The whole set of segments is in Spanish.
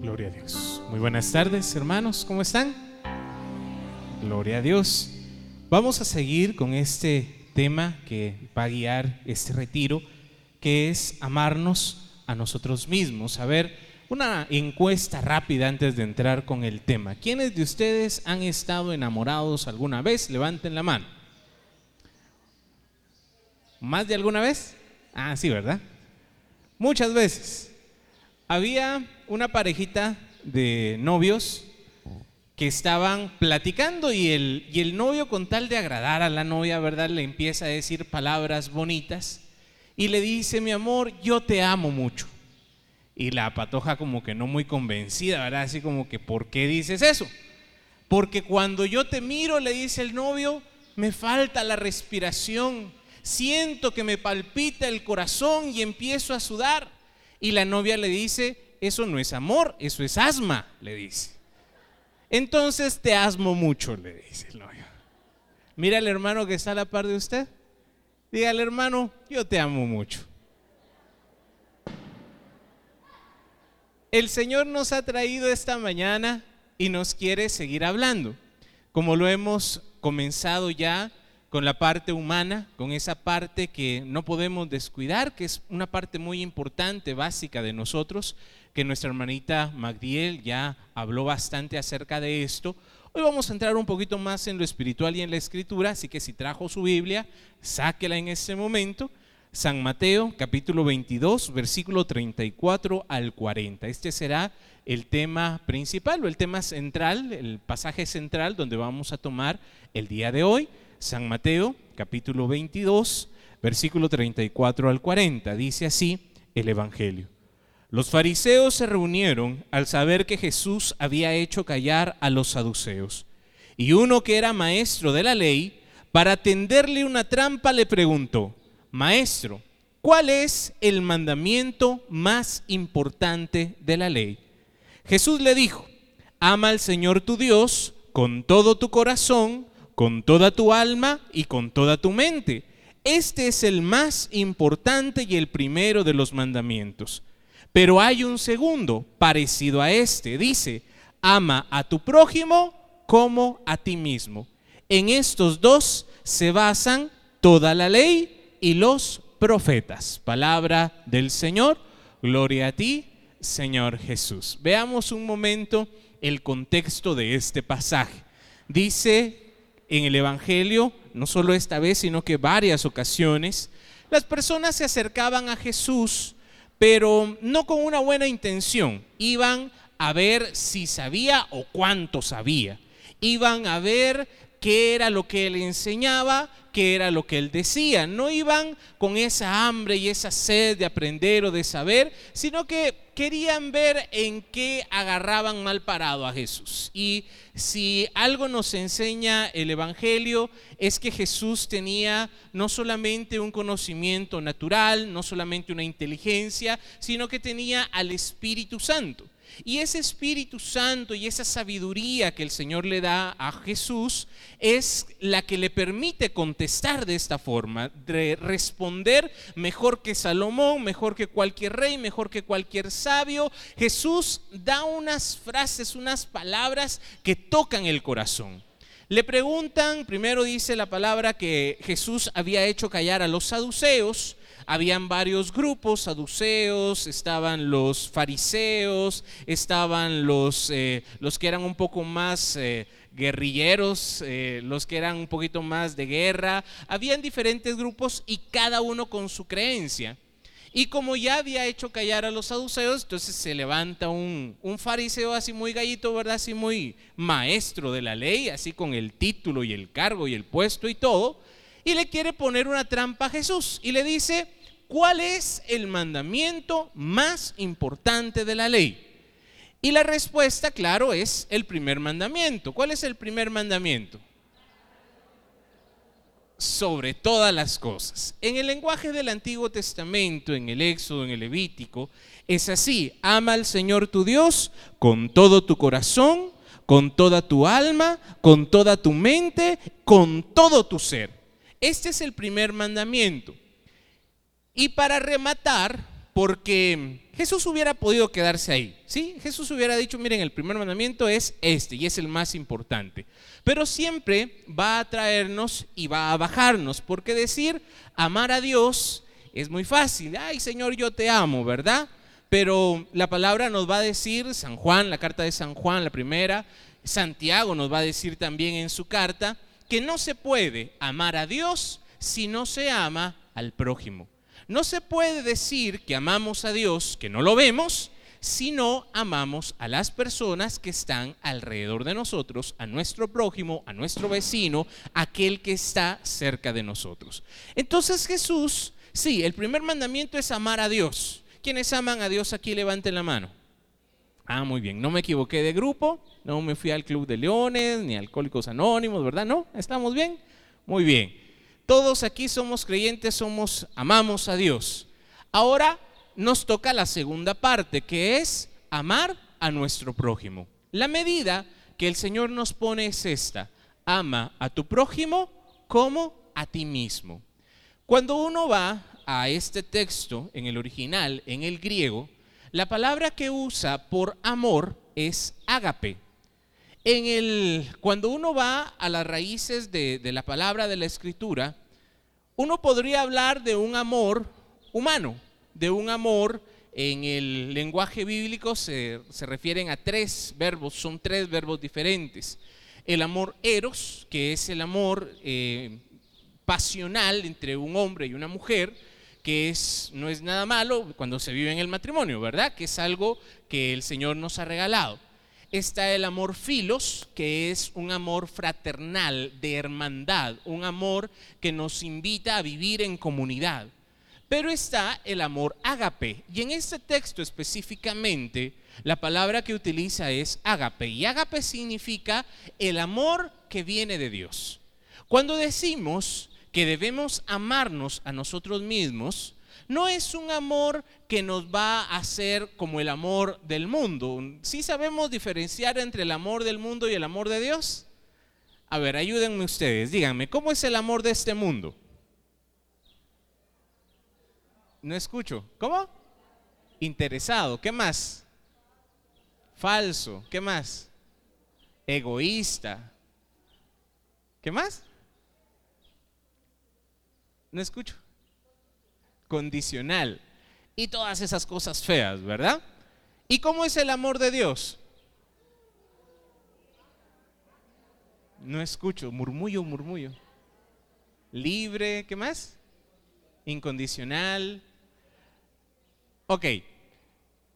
Gloria a Dios. Muy buenas tardes, hermanos, ¿cómo están? Gloria a Dios. Vamos a seguir con este tema que va a guiar este retiro, que es amarnos a nosotros mismos. A ver, una encuesta rápida antes de entrar con el tema. ¿Quiénes de ustedes han estado enamorados alguna vez? Levanten la mano. ¿Más de alguna vez? Ah, sí, ¿verdad? Muchas veces. Había una parejita de novios que estaban platicando y el, y el novio con tal de agradar a la novia, ¿verdad? Le empieza a decir palabras bonitas y le dice, mi amor, yo te amo mucho. Y la patoja como que no muy convencida, ¿verdad? Así como que, ¿por qué dices eso? Porque cuando yo te miro, le dice el novio, me falta la respiración, siento que me palpita el corazón y empiezo a sudar. Y la novia le dice, eso no es amor, eso es asma, le dice. Entonces te asmo mucho, le dice el novio. Mira al hermano que está a la par de usted. Dígale, hermano, yo te amo mucho. El Señor nos ha traído esta mañana y nos quiere seguir hablando. Como lo hemos comenzado ya con la parte humana, con esa parte que no podemos descuidar, que es una parte muy importante, básica de nosotros, que nuestra hermanita Magdiel ya habló bastante acerca de esto. Hoy vamos a entrar un poquito más en lo espiritual y en la escritura, así que si trajo su Biblia, sáquela en este momento. San Mateo, capítulo 22, versículo 34 al 40. Este será el tema principal o el tema central, el pasaje central donde vamos a tomar el día de hoy. San Mateo, capítulo 22, versículo 34 al 40. Dice así el Evangelio. Los fariseos se reunieron al saber que Jesús había hecho callar a los saduceos. Y uno que era maestro de la ley, para tenderle una trampa, le preguntó, Maestro, ¿cuál es el mandamiento más importante de la ley? Jesús le dijo, Ama al Señor tu Dios con todo tu corazón, con toda tu alma y con toda tu mente. Este es el más importante y el primero de los mandamientos. Pero hay un segundo parecido a este. Dice, ama a tu prójimo como a ti mismo. En estos dos se basan toda la ley y los profetas. Palabra del Señor. Gloria a ti, Señor Jesús. Veamos un momento el contexto de este pasaje. Dice en el Evangelio, no solo esta vez, sino que varias ocasiones, las personas se acercaban a Jesús, pero no con una buena intención. Iban a ver si sabía o cuánto sabía. Iban a ver qué era lo que él enseñaba, qué era lo que él decía. No iban con esa hambre y esa sed de aprender o de saber, sino que querían ver en qué agarraban mal parado a Jesús. Y si algo nos enseña el Evangelio es que Jesús tenía no solamente un conocimiento natural, no solamente una inteligencia, sino que tenía al Espíritu Santo. Y ese Espíritu Santo y esa sabiduría que el Señor le da a Jesús es la que le permite contestar de esta forma, de responder mejor que Salomón, mejor que cualquier rey, mejor que cualquier sabio. Jesús da unas frases, unas palabras que tocan el corazón. Le preguntan, primero dice la palabra que Jesús había hecho callar a los saduceos, habían varios grupos, saduceos, estaban los fariseos, estaban los, eh, los que eran un poco más eh, guerrilleros, eh, los que eran un poquito más de guerra. Habían diferentes grupos y cada uno con su creencia. Y como ya había hecho callar a los saduceos, entonces se levanta un, un, fariseo así muy gallito, ¿verdad? Así muy maestro de la ley, así con el título y el cargo y el puesto y todo, y le quiere poner una trampa a Jesús y le dice, ¿cuál es el mandamiento más importante de la ley? Y la respuesta, claro, es el primer mandamiento. ¿Cuál es el primer mandamiento? Sobre todas las cosas. En el lenguaje del Antiguo Testamento, en el Éxodo, en el Levítico, es así. Ama al Señor tu Dios con todo tu corazón, con toda tu alma, con toda tu mente, con todo tu ser. Este es el primer mandamiento. Y para rematar, porque Jesús hubiera podido quedarse ahí, ¿sí? Jesús hubiera dicho, miren, el primer mandamiento es este y es el más importante. Pero siempre va a traernos y va a bajarnos, porque decir amar a Dios es muy fácil. Ay, Señor, yo te amo, ¿verdad? Pero la palabra nos va a decir, San Juan, la carta de San Juan, la primera, Santiago nos va a decir también en su carta, que no se puede amar a Dios si no se ama al prójimo. No se puede decir que amamos a Dios, que no lo vemos, si no amamos a las personas que están alrededor de nosotros, a nuestro prójimo, a nuestro vecino, aquel que está cerca de nosotros. Entonces Jesús, sí, el primer mandamiento es amar a Dios. Quienes aman a Dios aquí levanten la mano. Ah, muy bien, no me equivoqué de grupo, no me fui al Club de Leones, ni Alcohólicos Anónimos, ¿verdad? ¿No? ¿Estamos bien? Muy bien. Todos aquí somos creyentes, somos, amamos a Dios. Ahora nos toca la segunda parte, que es amar a nuestro prójimo. La medida que el Señor nos pone es esta, ama a tu prójimo como a ti mismo. Cuando uno va a este texto en el original, en el griego, la palabra que usa por amor es ágape. En el, cuando uno va a las raíces de, la palabra de la escritura, uno podría hablar de un amor humano, de un amor en el lenguaje bíblico se, refieren a tres verbos, son tres verbos diferentes. El amor eros, que es el amor eh, pasional entre un hombre y una mujer, que es, no es nada malo cuando se vive en el matrimonio, ¿verdad? Que es algo que el Señor nos ha regalado está el amor filos, que es un amor fraternal, de hermandad, un amor que nos invita a vivir en comunidad. Pero está el amor ágape, y en este texto específicamente, la palabra que utiliza es ágape, y ágape significa el amor que viene de Dios. Cuando decimos que debemos amarnos a nosotros mismos, no es un amor que nos va a hacer como el amor del mundo. ¿Sí sabemos diferenciar entre el amor del mundo y el amor de Dios? A ver, ayúdenme ustedes, díganme, ¿cómo es el amor de este mundo? No escucho. ¿Cómo? Interesado. ¿Qué más? Falso. ¿Qué más? Egoísta. ¿Qué más? No escucho condicional y todas esas cosas feas, ¿verdad? ¿Y cómo es el amor de Dios? No escucho, murmullo, murmullo. Libre, ¿qué más? Incondicional. Ok,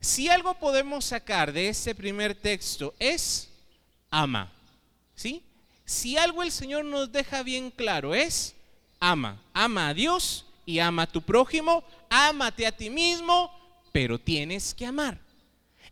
si algo podemos sacar de ese primer texto es ama, ¿sí? Si algo el Señor nos deja bien claro es ama, ama a Dios y ama a tu prójimo, ámate a ti mismo, pero tienes que amar.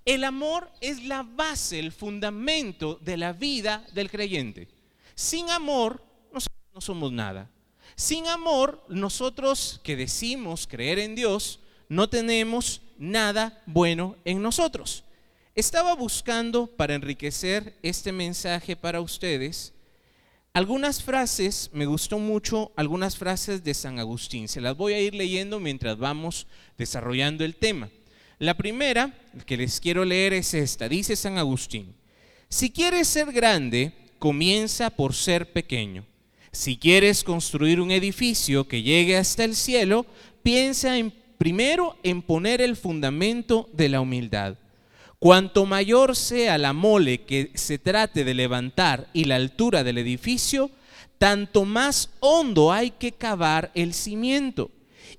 El amor es la base, el fundamento de la vida del creyente. Sin amor, nosotros no somos nada. Sin amor, nosotros que decimos creer en Dios, no tenemos nada bueno en nosotros. Estaba buscando para enriquecer este mensaje para ustedes algunas frases, me gustó mucho algunas frases de San Agustín. Se las voy a ir leyendo mientras vamos desarrollando el tema. La primera que les quiero leer es esta. Dice San Agustín, si quieres ser grande, comienza por ser pequeño. Si quieres construir un edificio que llegue hasta el cielo, piensa en, primero en poner el fundamento de la humildad. Cuanto mayor sea la mole que se trate de levantar y la altura del edificio, tanto más hondo hay que cavar el cimiento.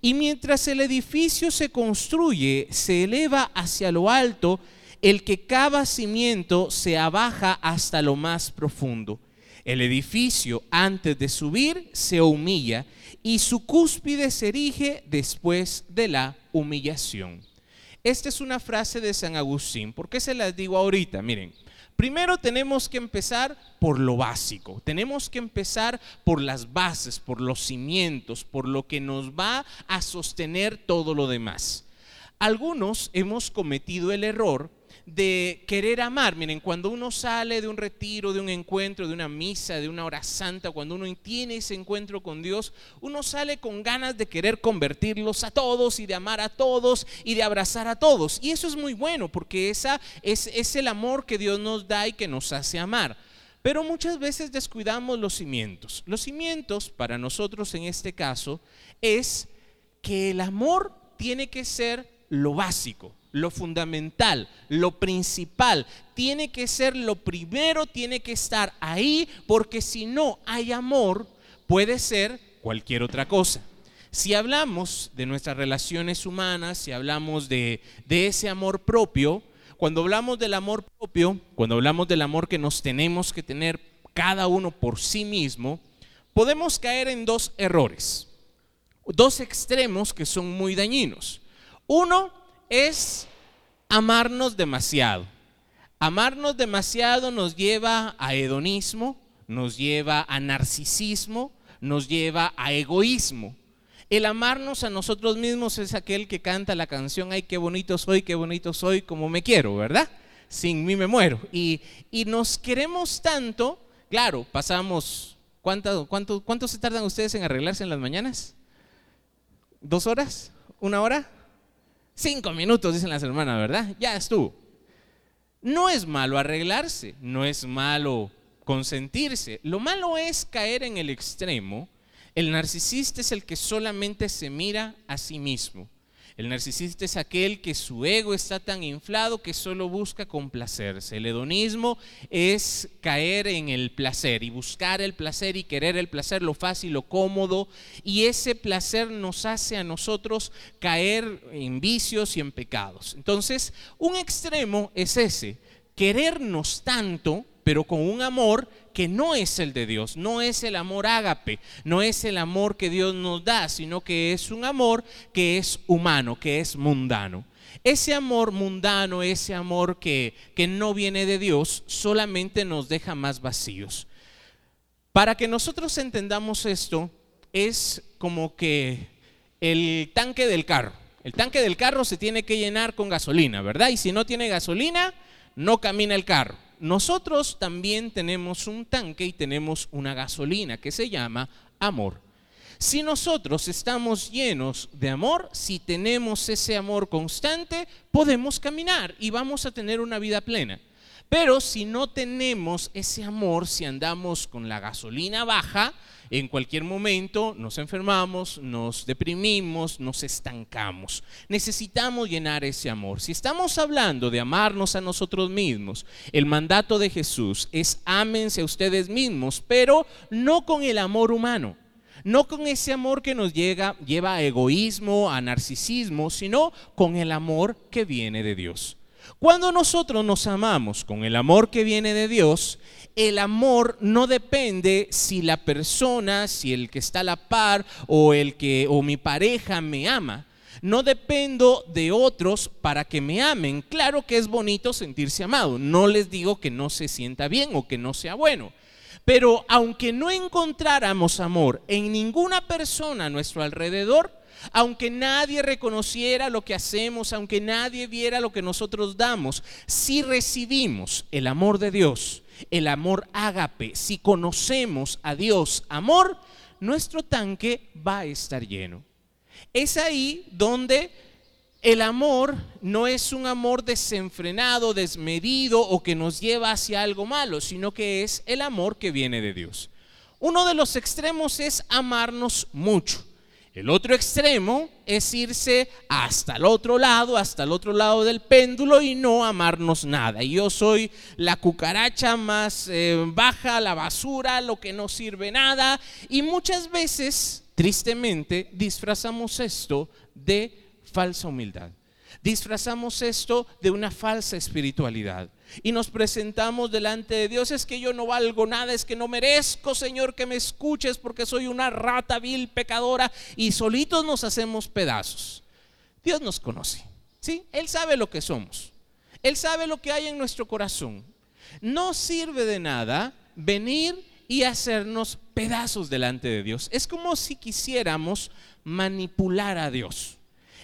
Y mientras el edificio se construye, se eleva hacia lo alto, el que cava cimiento se abaja hasta lo más profundo. El edificio antes de subir se humilla y su cúspide se erige después de la humillación. Esta es una frase de San Agustín. ¿Por qué se las digo ahorita? Miren, primero tenemos que empezar por lo básico. Tenemos que empezar por las bases, por los cimientos, por lo que nos va a sostener todo lo demás. Algunos hemos cometido el error de querer amar. Miren, cuando uno sale de un retiro, de un encuentro, de una misa, de una hora santa, cuando uno tiene ese encuentro con Dios, uno sale con ganas de querer convertirlos a todos y de amar a todos y de abrazar a todos. Y eso es muy bueno porque esa es, es el amor que Dios nos da y que nos hace amar. Pero muchas veces descuidamos los cimientos. Los cimientos, para nosotros en este caso, es que el amor tiene que ser lo básico, lo fundamental, lo principal. Tiene que ser lo primero, tiene que estar ahí, porque si no hay amor, puede ser cualquier otra cosa. Si hablamos de nuestras relaciones humanas, si hablamos de, de ese amor propio, cuando hablamos del amor propio, cuando hablamos del amor que nos tenemos que tener cada uno por sí mismo, podemos caer en dos errores, dos extremos que son muy dañinos. Uno es amarnos demasiado. Amarnos demasiado nos lleva a hedonismo, nos lleva a narcisismo, nos lleva a egoísmo. El amarnos a nosotros mismos es aquel que canta la canción, ay, qué bonito soy, qué bonito soy, como me quiero, ¿verdad? Sin mí me muero. Y, nos queremos tanto, claro, pasamos, ¿cuánto, cuánto, ¿cuánto se tardan ustedes en arreglarse en las mañanas? ¿Dos horas? ¿Una hora? Cinco minutos, dicen las hermanas, ¿verdad? Ya estuvo. No es malo arreglarse, no es malo consentirse. Lo malo es caer en el extremo el narcisista es el que solamente se mira a sí mismo. El narcisista es aquel que su ego está tan inflado que solo busca complacerse. El hedonismo es caer en el placer y buscar el placer y querer el placer, lo fácil, lo cómodo. Y ese placer nos hace a nosotros caer en vicios y en pecados. Entonces, un extremo es ese, querernos tanto, pero con un amor que no es el de Dios, no es el amor ágape, no es el amor que Dios nos da, sino que es un amor que es humano, que es mundano. Ese amor mundano, ese amor que, que no viene de Dios, solamente nos deja más vacíos. Para que nosotros entendamos esto, es como que el tanque del carro. El tanque del carro se tiene que llenar con gasolina, ¿verdad? Y si no tiene gasolina, no camina el carro nosotros también tenemos un tanque y tenemos una gasolina que se llama amor. Si nosotros estamos llenos de amor, si tenemos ese amor constante, podemos caminar y vamos a tener una vida plena. Pero si no tenemos ese amor, si andamos con la gasolina baja, en cualquier momento nos enfermamos, nos deprimimos, nos estancamos. Necesitamos llenar ese amor. Si estamos hablando de amarnos a nosotros mismos, el mandato de Jesús es ámense a ustedes mismos, pero no con el amor humano. No con ese amor que nos llega, lleva a egoísmo, a narcisismo, sino con el amor que viene de Dios. Cuando nosotros nos amamos con el amor que viene de Dios, el amor no depende si la persona, si el que está a la par o el que o mi pareja me ama. No dependo de otros para que me amen. Claro que es bonito sentirse amado. No les digo que no se sienta bien o que no sea bueno. Pero aunque no encontráramos amor en ninguna persona a nuestro alrededor, aunque nadie reconociera lo que hacemos, aunque nadie viera lo que nosotros damos, si recibimos el amor de Dios, el amor ágape, si conocemos a Dios amor, nuestro tanque va a estar lleno. Es ahí donde el amor no es un amor desenfrenado, desmedido o que nos lleva hacia algo malo, sino que es el amor que viene de Dios. Uno de los extremos es amarnos mucho. El otro extremo es irse hasta el otro lado, hasta el otro lado del péndulo y no amarnos nada. Yo soy la cucaracha más eh, baja, la basura, lo que no sirve nada. Y muchas veces, tristemente, disfrazamos esto de falsa humildad. Disfrazamos esto de una falsa espiritualidad y nos presentamos delante de Dios. Es que yo no valgo nada, es que no merezco, Señor, que me escuches porque soy una rata vil, pecadora y solitos nos hacemos pedazos. Dios nos conoce, ¿sí? Él sabe lo que somos. Él sabe lo que hay en nuestro corazón. No sirve de nada venir y hacernos pedazos delante de Dios. Es como si quisiéramos manipular a Dios.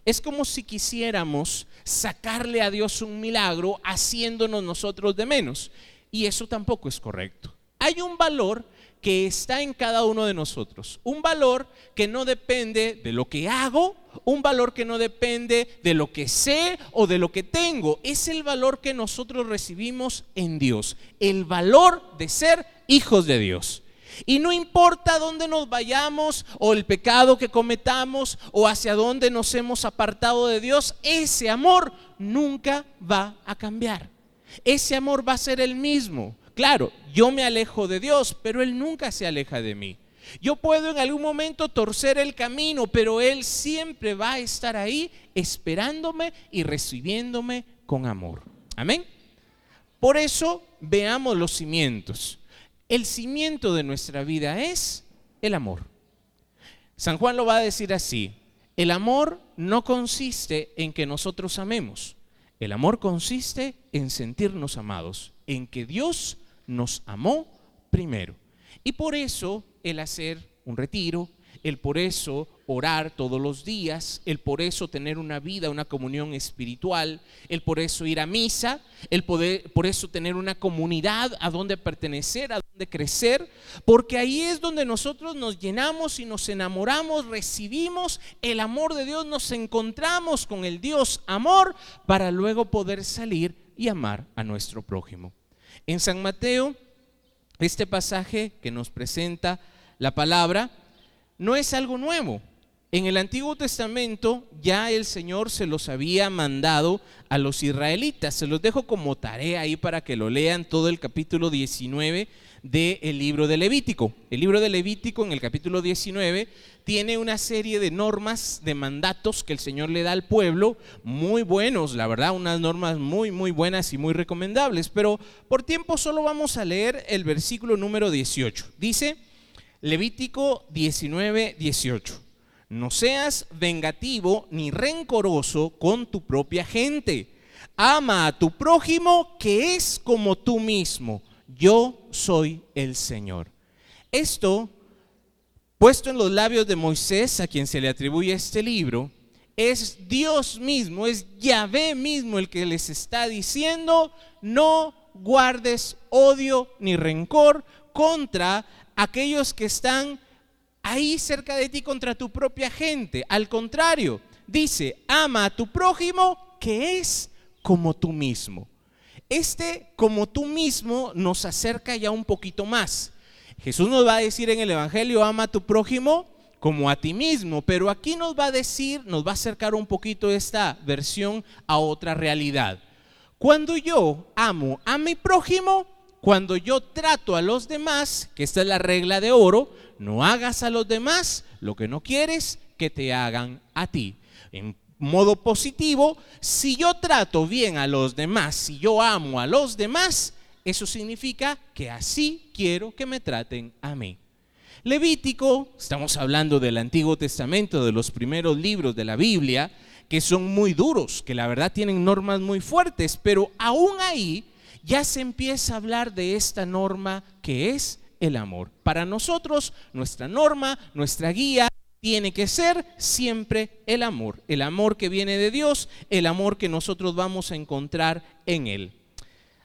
Es como si quisiéramos sacarle a Dios un milagro haciéndonos nosotros de menos. Y eso tampoco es correcto. Hay un valor que está en cada uno de nosotros. Un valor que no depende de lo que hago, un valor que no depende de lo que sé o de lo que tengo. Es el valor que nosotros recibimos en Dios. El valor de ser hijos de Dios. Y no importa dónde nos vayamos o el pecado que cometamos o hacia dónde nos hemos apartado de Dios, ese amor nunca va a cambiar. Ese amor va a ser el mismo. Claro, yo me alejo de Dios, pero Él nunca se aleja de mí. Yo puedo en algún momento torcer el camino, pero Él siempre va a estar ahí esperándome y recibiéndome con amor. Amén. Por eso veamos los cimientos. El cimiento de nuestra vida es el amor. San Juan lo va a decir así. El amor no consiste en que nosotros amemos. El amor consiste en sentirnos amados, en que Dios nos amó primero. Y por eso el hacer un retiro, el por eso orar todos los días, el por eso tener una vida, una comunión espiritual, el por eso ir a misa, el poder, por eso tener una comunidad a donde pertenecer, a donde crecer, porque ahí es donde nosotros nos llenamos y nos enamoramos, recibimos el amor de Dios, nos encontramos con el Dios amor para luego poder salir y amar a nuestro prójimo. En San Mateo, este pasaje que nos presenta la palabra no es algo nuevo. En el Antiguo Testamento ya el Señor se los había mandado a los israelitas. Se los dejo como tarea ahí para que lo lean todo el capítulo 19 del libro de Levítico. El libro de Levítico en el capítulo 19 tiene una serie de normas, de mandatos que el Señor le da al pueblo, muy buenos, la verdad, unas normas muy, muy buenas y muy recomendables. Pero por tiempo solo vamos a leer el versículo número 18. Dice Levítico 19, 18. No seas vengativo ni rencoroso con tu propia gente. Ama a tu prójimo que es como tú mismo yo soy el Señor. Esto, puesto en los labios de Moisés, a quien se le atribuye este libro, es Dios mismo, es Yahvé mismo el que les está diciendo, no guardes odio ni rencor contra aquellos que están ahí cerca de ti, contra tu propia gente. Al contrario, dice, ama a tu prójimo que es como tú mismo. Este, como tú mismo, nos acerca ya un poquito más. Jesús nos va a decir en el Evangelio, ama a tu prójimo como a ti mismo, pero aquí nos va a decir, nos va a acercar un poquito esta versión a otra realidad. Cuando yo amo a mi prójimo, cuando yo trato a los demás, que esta es la regla de oro, no hagas a los demás lo que no quieres que te hagan a ti modo positivo, si yo trato bien a los demás, si yo amo a los demás, eso significa que así quiero que me traten a mí. Levítico, estamos hablando del Antiguo Testamento, de los primeros libros de la Biblia, que son muy duros, que la verdad tienen normas muy fuertes, pero aún ahí ya se empieza a hablar de esta norma que es el amor. Para nosotros, nuestra norma, nuestra guía tiene que ser siempre el amor, el amor que viene de Dios, el amor que nosotros vamos a encontrar en Él.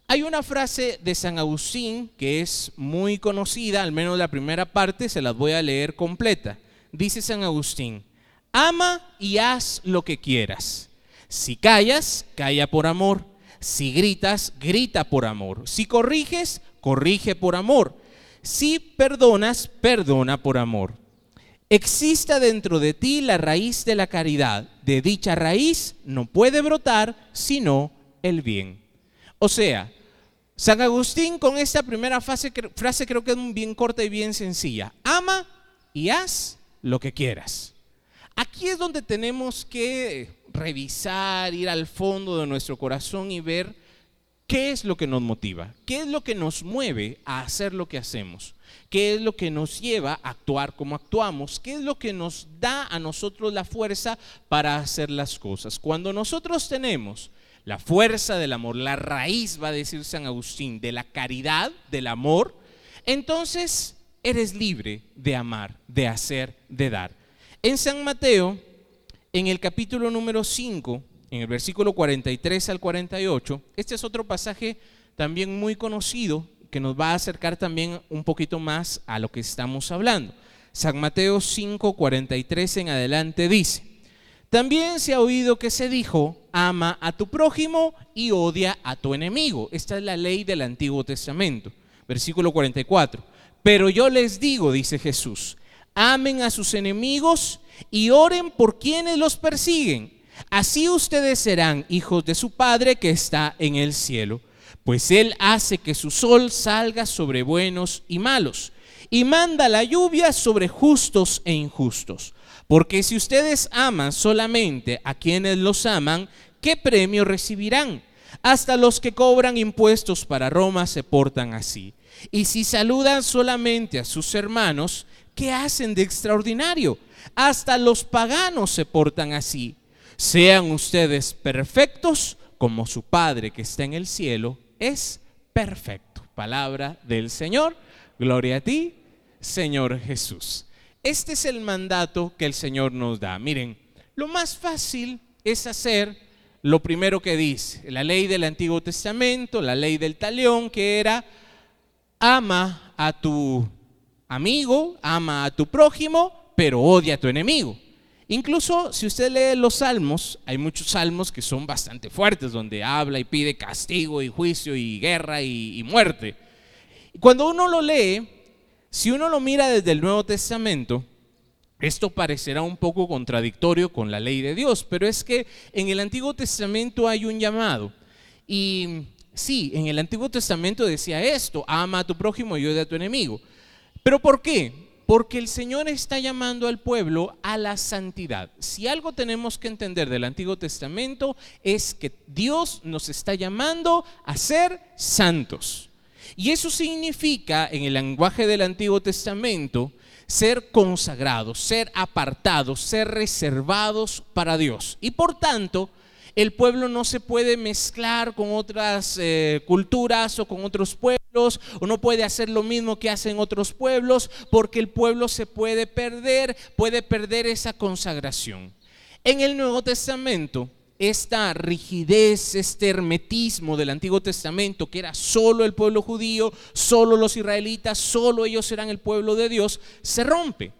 Hay una frase de San Agustín que es muy conocida, al menos la primera parte, se las voy a leer completa. Dice San Agustín, ama y haz lo que quieras. Si callas, calla por amor. Si gritas, grita por amor. Si corriges, corrige por amor. Si perdonas, perdona por amor exista dentro de ti la raíz de la caridad. De dicha raíz no puede brotar sino el bien. O sea, San Agustín con esta primera frase, frase creo que es bien corta y bien sencilla. Ama y haz lo que quieras. Aquí es donde tenemos que revisar, ir al fondo de nuestro corazón y ver ¿Qué es lo que nos motiva? ¿Qué es lo que nos mueve a hacer lo que hacemos? ¿Qué es lo que nos lleva a actuar como actuamos? ¿Qué es lo que nos da a nosotros la fuerza para hacer las cosas? Cuando nosotros tenemos la fuerza del amor, la raíz, va a decir San Agustín, de la caridad, del amor, entonces eres libre de amar, de hacer, de dar. En San Mateo, en el capítulo número 5, en el versículo 43 al 48, este es otro pasaje también muy conocido que nos va a acercar también un poquito más a lo que estamos hablando. San Mateo 5, 43 en adelante dice, también se ha oído que se dijo, ama a tu prójimo y odia a tu enemigo. Esta es la ley del Antiguo Testamento. Versículo 44. Pero yo les digo, dice Jesús, amen a sus enemigos y oren por quienes los persiguen. Así ustedes serán hijos de su Padre que está en el cielo, pues Él hace que su sol salga sobre buenos y malos, y manda la lluvia sobre justos e injustos. Porque si ustedes aman solamente a quienes los aman, ¿qué premio recibirán? Hasta los que cobran impuestos para Roma se portan así. Y si saludan solamente a sus hermanos, ¿qué hacen de extraordinario? Hasta los paganos se portan así. Sean ustedes perfectos como su Padre que está en el cielo es perfecto. Palabra del Señor. Gloria a ti, Señor Jesús. Este es el mandato que el Señor nos da. Miren, lo más fácil es hacer lo primero que dice, la ley del Antiguo Testamento, la ley del talión, que era, ama a tu amigo, ama a tu prójimo, pero odia a tu enemigo. Incluso si usted lee los salmos, hay muchos salmos que son bastante fuertes, donde habla y pide castigo y juicio y guerra y, y muerte. Cuando uno lo lee, si uno lo mira desde el Nuevo Testamento, esto parecerá un poco contradictorio con la ley de Dios, pero es que en el Antiguo Testamento hay un llamado. Y sí, en el Antiguo Testamento decía esto, ama a tu prójimo y odia a tu enemigo. ¿Pero por qué? Porque el Señor está llamando al pueblo a la santidad. Si algo tenemos que entender del Antiguo Testamento es que Dios nos está llamando a ser santos. Y eso significa, en el lenguaje del Antiguo Testamento, ser consagrados, ser apartados, ser reservados para Dios. Y por tanto, el pueblo no se puede mezclar con otras eh, culturas o con otros pueblos, o no puede hacer lo mismo que hacen otros pueblos, porque el pueblo se puede perder, puede perder esa consagración. En el Nuevo Testamento, esta rigidez, este hermetismo del Antiguo Testamento, que era solo el pueblo judío, solo los israelitas, solo ellos eran el pueblo de Dios, se rompe.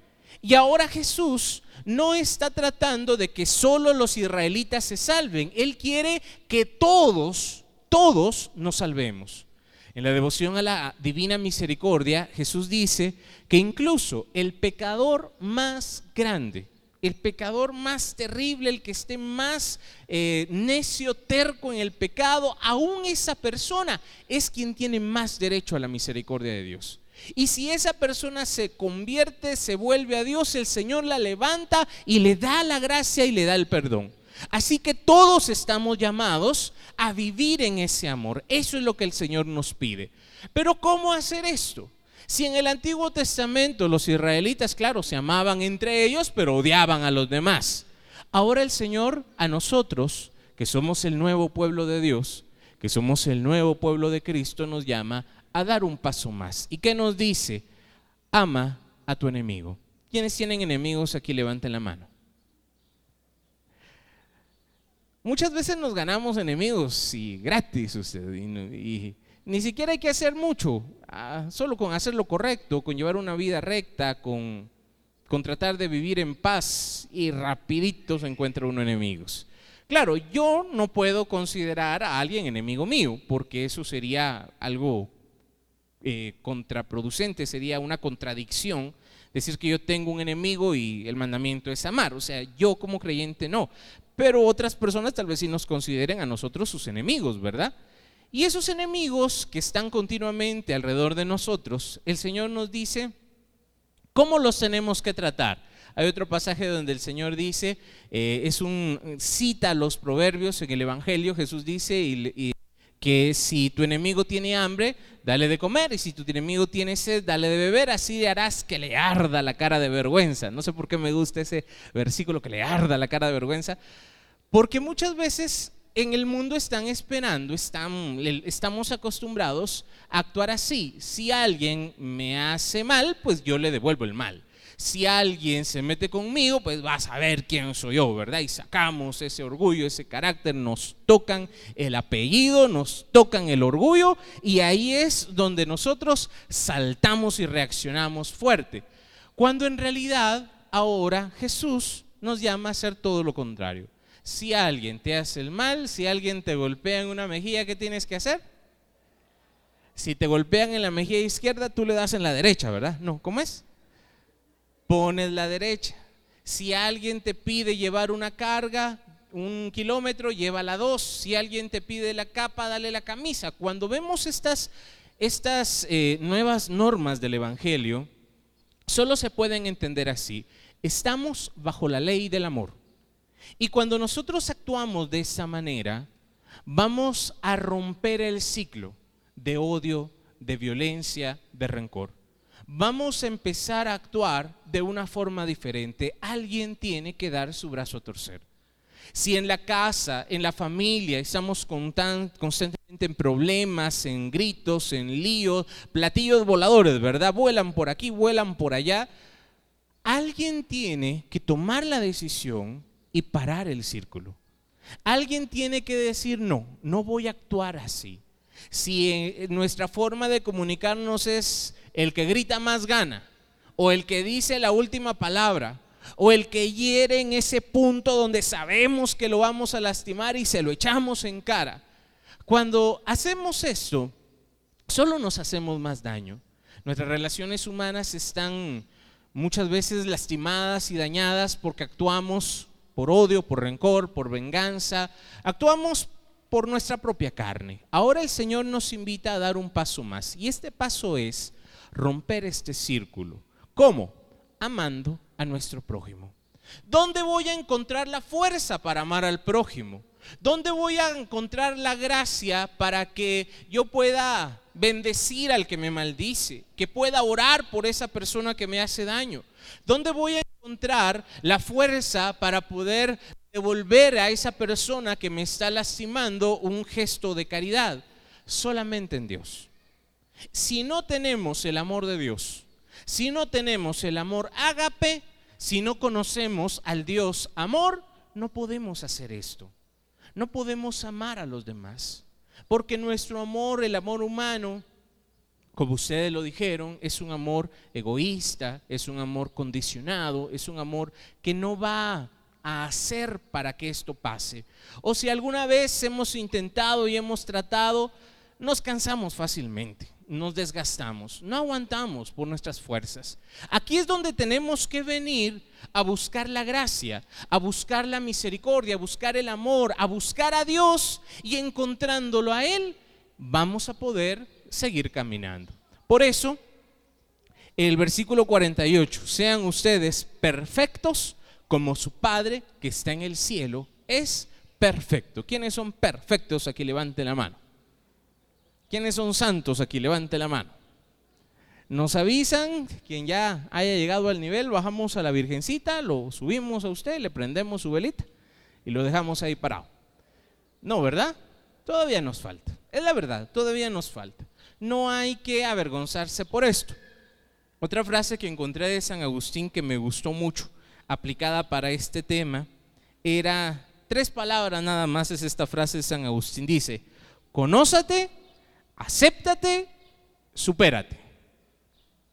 Y ahora Jesús no está tratando de que solo los israelitas se salven, Él quiere que todos, todos nos salvemos. En la devoción a la divina misericordia, Jesús dice que incluso el pecador más grande, el pecador más terrible, el que esté más eh, necio, terco en el pecado, aún esa persona es quien tiene más derecho a la misericordia de Dios. Y si esa persona se convierte, se vuelve a Dios, el Señor la levanta y le da la gracia y le da el perdón. Así que todos estamos llamados a vivir en ese amor. Eso es lo que el Señor nos pide. Pero ¿cómo hacer esto? Si en el Antiguo Testamento los israelitas, claro, se amaban entre ellos, pero odiaban a los demás. Ahora el Señor a nosotros, que somos el nuevo pueblo de Dios, que somos el nuevo pueblo de Cristo, nos llama a dar un paso más. ¿Y qué nos dice? Ama a tu enemigo. ¿Quiénes tienen enemigos aquí? Levanten la mano. Muchas veces nos ganamos enemigos y gratis usted. Ni siquiera hay que hacer mucho, ah, solo con hacer lo correcto, con llevar una vida recta, con, con tratar de vivir en paz y rapidito se encuentra uno enemigos. Claro, yo no puedo considerar a alguien enemigo mío, porque eso sería algo eh, contraproducente, sería una contradicción decir que yo tengo un enemigo y el mandamiento es amar. O sea, yo como creyente no. Pero otras personas tal vez sí nos consideren a nosotros sus enemigos, ¿verdad? Y esos enemigos que están continuamente alrededor de nosotros, el Señor nos dice, ¿cómo los tenemos que tratar? Hay otro pasaje donde el Señor dice, eh, es un, cita los proverbios en el Evangelio, Jesús dice que si tu enemigo tiene hambre, dale de comer, y si tu enemigo tiene sed, dale de beber, así harás que le arda la cara de vergüenza. No sé por qué me gusta ese versículo, que le arda la cara de vergüenza, porque muchas veces en el mundo están esperando, estamos acostumbrados a actuar así. Si alguien me hace mal, pues yo le devuelvo el mal. Si alguien se mete conmigo, pues vas a ver quién soy yo, ¿verdad? Y sacamos ese orgullo, ese carácter, nos tocan el apellido, nos tocan el orgullo y ahí es donde nosotros saltamos y reaccionamos fuerte. Cuando en realidad ahora Jesús nos llama a hacer todo lo contrario. Si alguien te hace el mal, si alguien te golpea en una mejilla, ¿qué tienes que hacer? Si te golpean en la mejilla izquierda, tú le das en la derecha, ¿verdad? No, ¿cómo es? Pones la derecha. Si alguien te pide llevar una carga, un kilómetro, llévala dos. Si alguien te pide la capa, dale la camisa. Cuando vemos estas, estas eh, nuevas normas del Evangelio, solo se pueden entender así. Estamos bajo la ley del amor. Y cuando nosotros actuamos de esa manera, vamos a romper el ciclo de odio, de violencia, de rencor. Vamos a empezar a actuar de una forma diferente. Alguien tiene que dar su brazo a torcer. Si en la casa, en la familia, estamos constantemente en problemas, en gritos, en líos, platillos voladores, ¿verdad? Vuelan por aquí, vuelan por allá. Alguien tiene que tomar la decisión y parar el círculo. Alguien tiene que decir, no, no voy a actuar así. Si eh, nuestra forma de comunicarnos es el que grita más gana, o el que dice la última palabra, o el que hiere en ese punto donde sabemos que lo vamos a lastimar y se lo echamos en cara. Cuando hacemos esto, solo nos hacemos más daño. Nuestras relaciones humanas están muchas veces lastimadas y dañadas porque actuamos por odio, por rencor, por venganza, actuamos por nuestra propia carne. Ahora el Señor nos invita a dar un paso más y este paso es romper este círculo. ¿Cómo? Amando a nuestro prójimo. ¿Dónde voy a encontrar la fuerza para amar al prójimo? ¿Dónde voy a encontrar la gracia para que yo pueda bendecir al que me maldice? Que pueda orar por esa persona que me hace daño. ¿Dónde voy a encontrar la fuerza para poder devolver a esa persona que me está lastimando un gesto de caridad? Solamente en Dios. Si no tenemos el amor de Dios, si no tenemos el amor ágape, si no conocemos al Dios amor, no podemos hacer esto. No podemos amar a los demás. Porque nuestro amor, el amor humano, como ustedes lo dijeron, es un amor egoísta, es un amor condicionado, es un amor que no va a hacer para que esto pase. O si alguna vez hemos intentado y hemos tratado, nos cansamos fácilmente, nos desgastamos, no aguantamos por nuestras fuerzas. Aquí es donde tenemos que venir a buscar la gracia, a buscar la misericordia, a buscar el amor, a buscar a Dios y encontrándolo a Él, vamos a poder seguir caminando. Por eso, el versículo 48, sean ustedes perfectos como su Padre que está en el cielo es perfecto. ¿Quiénes son perfectos? Aquí levante la mano. ¿Quiénes son santos? Aquí levante la mano. Nos avisan, quien ya haya llegado al nivel, bajamos a la Virgencita, lo subimos a usted, le prendemos su velita y lo dejamos ahí parado. No, ¿verdad? Todavía nos falta. Es la verdad, todavía nos falta no hay que avergonzarse por esto. Otra frase que encontré de San Agustín que me gustó mucho, aplicada para este tema, era tres palabras nada más es esta frase de San Agustín. Dice, conózate, acéptate, supérate.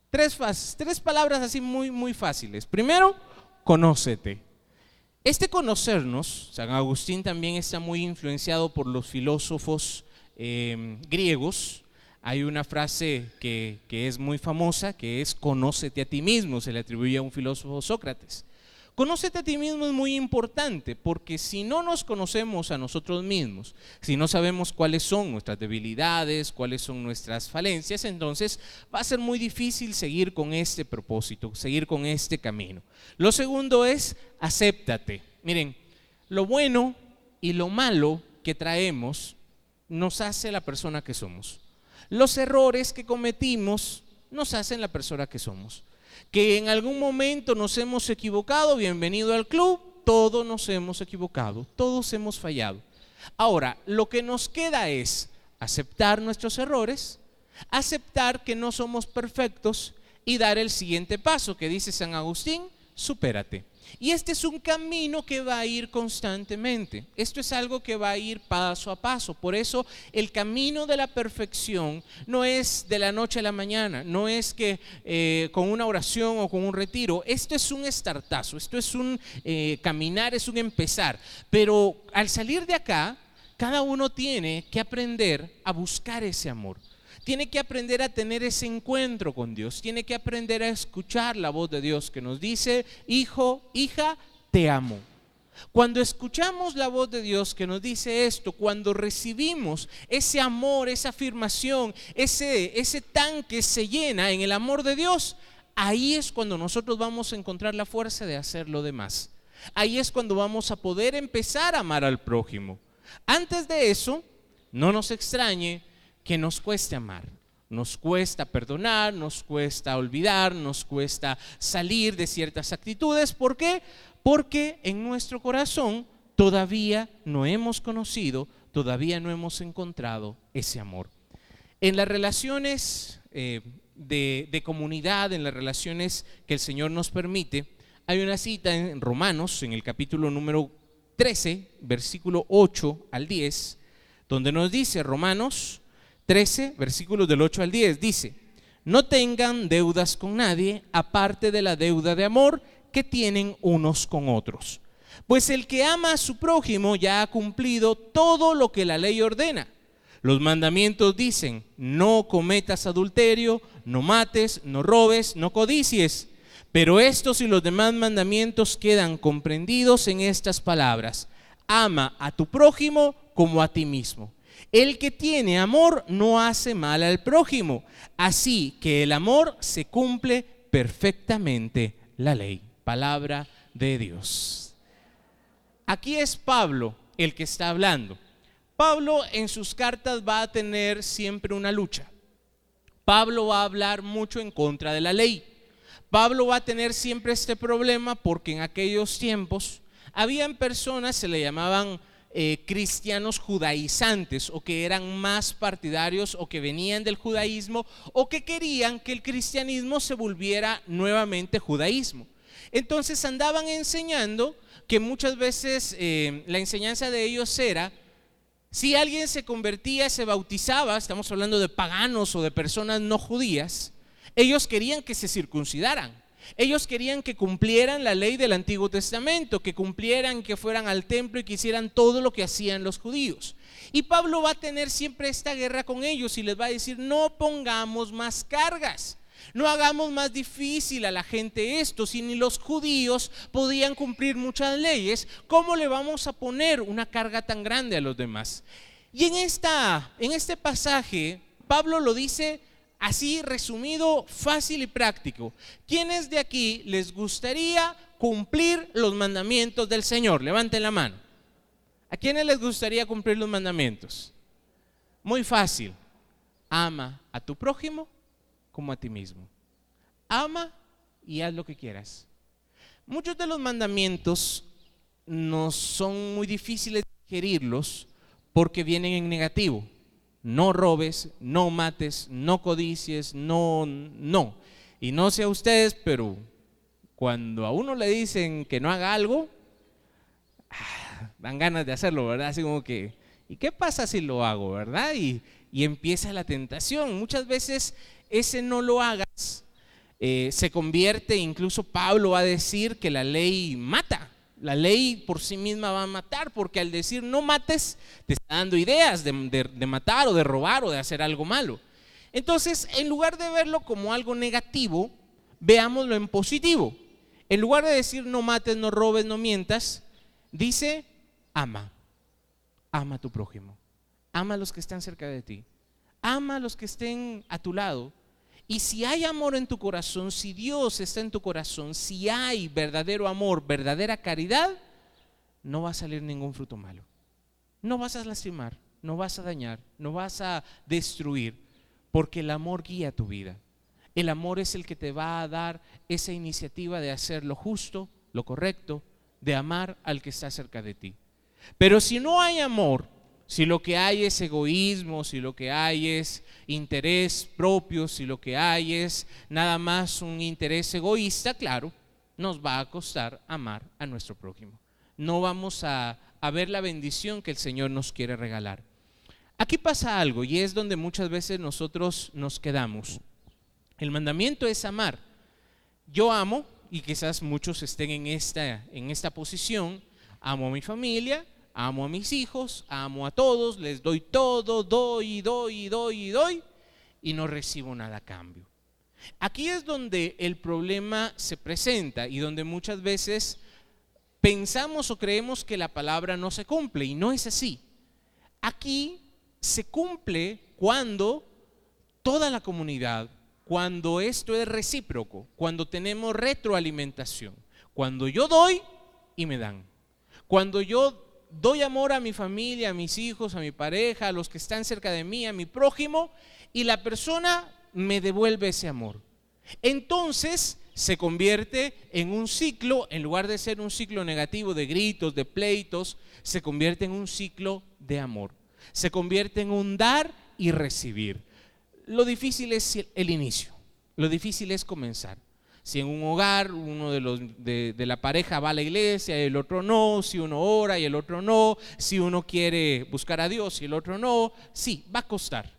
Tres, tres palabras así muy, muy fáciles. Primero, conócete. Este conocernos, San Agustín también está muy influenciado por los filósofos eh, griegos, hay una frase que, es muy famosa, que es conócete a ti mismo, se le atribuye a un filósofo Sócrates. Conócete a ti mismo es muy importante porque si no nos conocemos a nosotros mismos, si no sabemos cuáles son nuestras debilidades, cuáles son nuestras falencias, entonces va a ser muy difícil seguir con este propósito, seguir con este camino. Lo segundo es acéptate. Miren, lo bueno y lo malo que traemos nos hace la persona que somos. Los errores que cometimos nos hacen la persona que somos. Que en algún momento nos hemos equivocado, bienvenido al club, todos nos hemos equivocado, todos hemos fallado. Ahora, lo que nos queda es aceptar nuestros errores, aceptar que no somos perfectos y dar el siguiente paso que dice San Agustín, supérate. Y este es un camino que va a ir constantemente. Esto es algo que va a ir paso a paso. Por eso el camino de la perfección no es de la noche a la mañana, no es que eh, con una oración o con un retiro. Esto es un estartazo, esto es un eh, caminar, es un empezar. Pero al salir de acá, cada uno tiene que aprender a buscar ese amor tiene que aprender a tener ese encuentro con Dios, tiene que aprender a escuchar la voz de Dios que nos dice, hijo, hija, te amo. Cuando escuchamos la voz de Dios que nos dice esto, cuando recibimos ese amor, esa afirmación, ese, ese tanque se llena en el amor de Dios, ahí es cuando nosotros vamos a encontrar la fuerza de hacer lo demás. Ahí es cuando vamos a poder empezar a amar al prójimo. Antes de eso, no nos extrañe que nos cueste amar. Nos cuesta perdonar, nos cuesta olvidar, nos cuesta salir de ciertas actitudes. ¿Por qué? Porque en nuestro corazón todavía no hemos conocido, todavía no hemos encontrado ese amor. En las relaciones eh, de, de comunidad, en las relaciones que el Señor nos permite, hay una cita en Romanos, en el capítulo número 13, versículo 8 al 10, donde nos dice, Romanos 13, versículos del 8 al 10, dice, no tengan deudas con nadie aparte de la deuda de amor que tienen unos con otros. Pues el que ama a su prójimo ya ha cumplido todo lo que la ley ordena. Los mandamientos dicen, no cometas adulterio, no mates, no robes, no codicies. Pero estos y los demás mandamientos quedan comprendidos en estas palabras. Ama a tu prójimo como a ti mismo. El que tiene amor no hace mal al prójimo. Así que el amor se cumple perfectamente la ley. Palabra de Dios. Aquí es Pablo el que está hablando. Pablo en sus cartas va a tener siempre una lucha. Pablo va a hablar mucho en contra de la ley. Pablo va a tener siempre este problema porque en aquellos tiempos habían personas, se le llamaban eh, cristianos judaizantes o que eran más partidarios o que venían del judaísmo o que querían que el cristianismo se volviera nuevamente judaísmo. Entonces andaban enseñando que muchas veces eh, la enseñanza de ellos era, si alguien se convertía, se bautizaba, estamos hablando de paganos o de personas no judías, ellos querían que se circuncidaran. Ellos querían que cumplieran la ley del Antiguo Testamento, que cumplieran, que fueran al templo y que hicieran todo lo que hacían los judíos. Y Pablo va a tener siempre esta guerra con ellos y les va a decir, no pongamos más cargas. No hagamos más difícil a la gente esto. Si ni los judíos podían cumplir muchas leyes, ¿cómo le vamos a poner una carga tan grande a los demás? Y en, esta, en este pasaje, Pablo lo dice Así resumido, fácil y práctico. ¿Quiénes de aquí les gustaría cumplir los mandamientos del Señor? Levanten la mano. ¿A quiénes les gustaría cumplir los mandamientos? Muy fácil. Ama a tu prójimo como a ti mismo. Ama y haz lo que quieras. Muchos de los mandamientos no son muy difíciles de digerirlos porque vienen en negativo no robes, no mates, no codicies, no, no. Y no sé a ustedes, pero cuando a uno le dicen que no haga algo, ah, dan ganas de hacerlo, ¿verdad? Así como que, ¿y qué pasa si lo hago, verdad? Y, empieza la tentación. Muchas veces ese no lo hagas eh, se convierte, incluso Pablo va a decir que la ley mata. La ley por sí misma va a matar, porque al decir no mates, te está dando ideas de, matar o de robar o de hacer algo malo. Entonces, en lugar de verlo como algo negativo, veámoslo en positivo. En lugar de decir no mates, no robes, no mientas, dice ama. Ama a tu prójimo. Ama a los que están cerca de ti. Ama a los que estén a tu lado. Y si hay amor en tu corazón, si Dios está en tu corazón, si hay verdadero amor, verdadera caridad, no va a salir ningún fruto malo. No vas a lastimar, no vas a dañar, no vas a destruir, porque el amor guía tu vida. El amor es el que te va a dar esa iniciativa de hacer lo justo, lo correcto, de amar al que está cerca de ti. Pero si no hay amor, Si lo que hay es egoísmo, si lo que hay es interés propio, si lo que hay es nada más un interés egoísta, claro, nos va a costar amar a nuestro prójimo. No vamos a, ver la bendición que el Señor nos quiere regalar. Aquí pasa algo y es donde muchas veces nosotros nos quedamos. El mandamiento es amar. Yo amo, y quizás muchos estén en esta, en esta posición, amo a mi familia, amo a mis hijos, amo a todos, les doy todo, doy, doy, doy, doy, y no recibo nada a cambio. Aquí es donde el problema se presenta y donde muchas veces pensamos o creemos que la palabra no se cumple y no es así. Aquí se cumple cuando toda la comunidad, cuando esto es recíproco, cuando tenemos retroalimentación, cuando yo doy y me dan, cuando yo doy amor a mi familia, a mis hijos, a mi pareja, a los que están cerca de mí, a mi prójimo, y la persona me devuelve ese amor. Entonces se convierte en un ciclo, en lugar de ser un ciclo negativo de gritos, de pleitos, se convierte en un ciclo de amor. Se convierte en un dar y recibir. Lo difícil es el inicio, lo difícil es comenzar. Si en un hogar uno de, los, de, la pareja va a la iglesia y el otro no, si uno ora y el otro no, si uno quiere buscar a Dios y el otro no, sí, va a costar.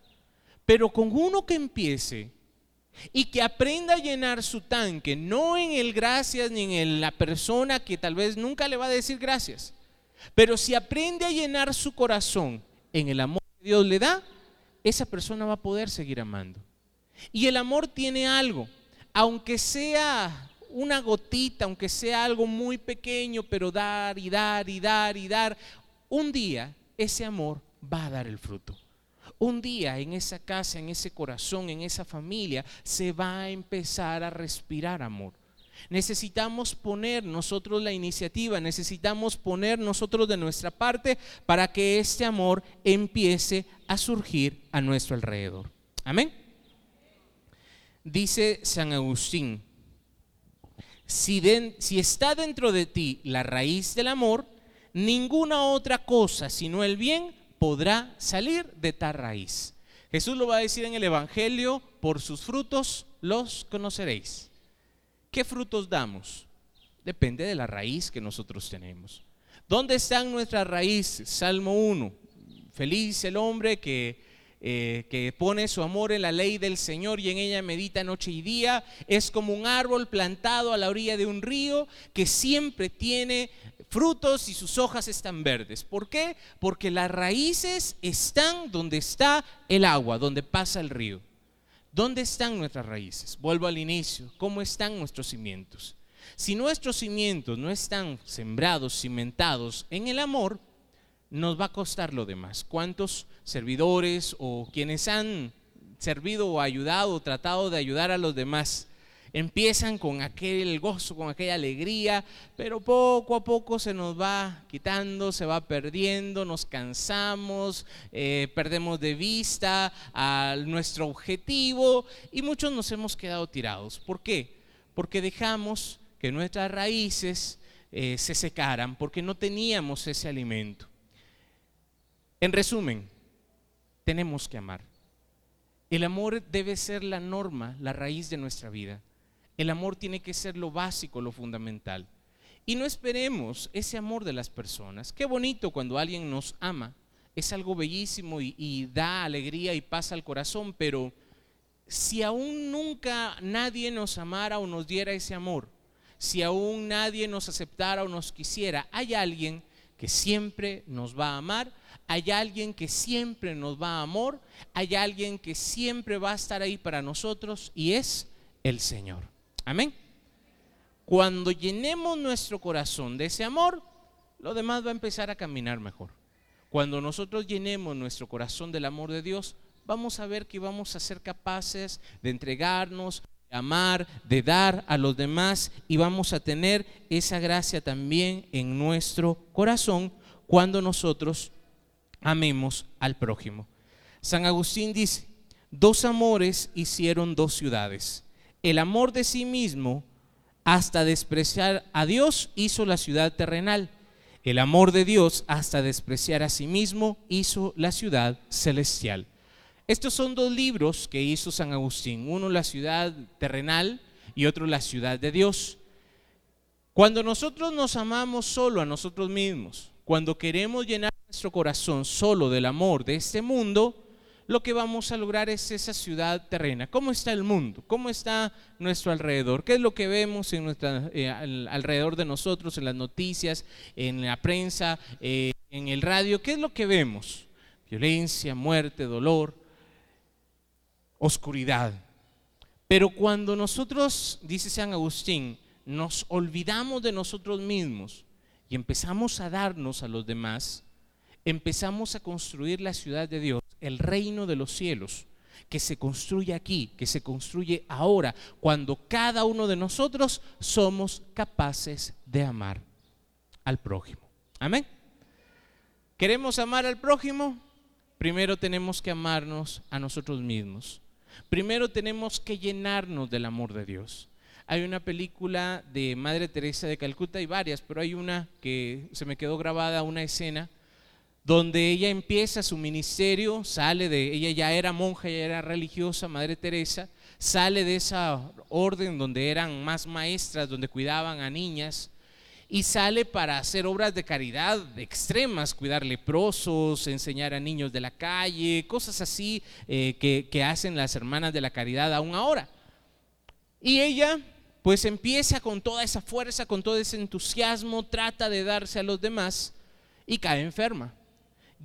Pero con uno que empiece y que aprenda a llenar su tanque, no en el gracias ni en la persona que tal vez nunca le va a decir gracias, pero si aprende a llenar su corazón en el amor que Dios le da, esa persona va a poder seguir amando. Y el amor tiene algo aunque sea una gotita, aunque sea algo muy pequeño, pero dar y dar y dar y dar, un día ese amor va a dar el fruto. Un día en esa casa, en ese corazón, en esa familia, se va a empezar a respirar amor. Necesitamos poner nosotros la iniciativa, necesitamos poner nosotros de nuestra parte para que este amor empiece a surgir a nuestro alrededor. Amén. Dice San Agustín, si, está dentro de ti la raíz del amor, ninguna otra cosa sino el bien podrá salir de tal raíz. Jesús lo va a decir en el Evangelio, por sus frutos los conoceréis. ¿Qué frutos damos? Depende de la raíz que nosotros tenemos. ¿Dónde están nuestras raíces? Salmo 1. Feliz el hombre que eh, que pone su amor en la ley del Señor y en ella medita noche y día, es como un árbol plantado a la orilla de un río que siempre tiene frutos y sus hojas están verdes. ¿Por qué? Porque las raíces están donde está el agua, donde pasa el río. ¿Dónde están nuestras raíces? Vuelvo al inicio. ¿Cómo están nuestros cimientos? Si nuestros cimientos no están sembrados, cimentados en el amor, nos va a costar lo demás. ¿Cuántos servidores o quienes han servido o ayudado o tratado de ayudar a los demás empiezan con aquel gozo, con aquella alegría, pero poco a poco se nos va quitando, se va perdiendo, nos cansamos, eh, perdemos de vista a nuestro objetivo y muchos nos hemos quedado tirados. ¿Por qué? Porque dejamos que nuestras raíces eh, se secaran, porque no teníamos ese alimento. En resumen, tenemos que amar. El amor debe ser la norma, la raíz de nuestra vida. El amor tiene que ser lo básico, lo fundamental. Y no esperemos ese amor de las personas. Qué bonito cuando alguien nos ama. Es algo bellísimo y, da alegría y paz al corazón, pero si aún nunca nadie nos amara o nos diera ese amor, si aún nadie nos aceptara o nos quisiera, hay alguien que siempre nos va a amar hay alguien que siempre nos va a amor, hay alguien que siempre va a estar ahí para nosotros y es el Señor. Amén. Cuando llenemos nuestro corazón de ese amor, lo demás va a empezar a caminar mejor. Cuando nosotros llenemos nuestro corazón del amor de Dios, vamos a ver que vamos a ser capaces de entregarnos, de amar, de dar a los demás y vamos a tener esa gracia también en nuestro corazón cuando nosotros amemos al prójimo. San Agustín dice, dos amores hicieron dos ciudades. El amor de sí mismo hasta despreciar a Dios hizo la ciudad terrenal. el amor de Dios hasta despreciar a sí mismo hizo la ciudad celestial. Estos son dos libros que hizo San Agustín, uno la ciudad terrenal y otro la ciudad de Dios. Cuando nosotros nos amamos solo a nosotros mismos, cuando queremos llenar nuestro corazón solo del amor de este mundo, lo que vamos a lograr es esa ciudad terrena. ¿Cómo está el mundo? ¿Cómo está nuestro alrededor? ¿Qué es lo que vemos eh, alrededor de nosotros, en las noticias, en la prensa, eh, en el radio? ¿Qué es lo que vemos? Violencia, muerte, dolor, oscuridad. Pero cuando nosotros, dice San Agustín, nos olvidamos de nosotros mismos y empezamos a darnos a los demás, empezamos a construir la ciudad de Dios, el reino de los cielos, que se construye aquí, que se construye ahora, cuando cada uno de nosotros somos capaces de amar al prójimo. Amén. ¿Queremos amar al prójimo? Primero tenemos que amarnos a nosotros mismos. Primero tenemos que llenarnos del amor de Dios. Hay una película de Madre Teresa de Calcuta, hay varias, pero hay una que se me quedó grabada, una escena donde ella empieza su ministerio, sale de, ella ya era monja, ya era religiosa, Madre Teresa, sale de esa orden donde eran más maestras, donde cuidaban a niñas, y sale para hacer obras de caridad extremas, cuidar leprosos, enseñar a niños de la calle, cosas así eh, que, que hacen las hermanas de la caridad aún ahora. Y ella pues empieza con toda esa fuerza, con todo ese entusiasmo, trata de darse a los demás y cae enferma.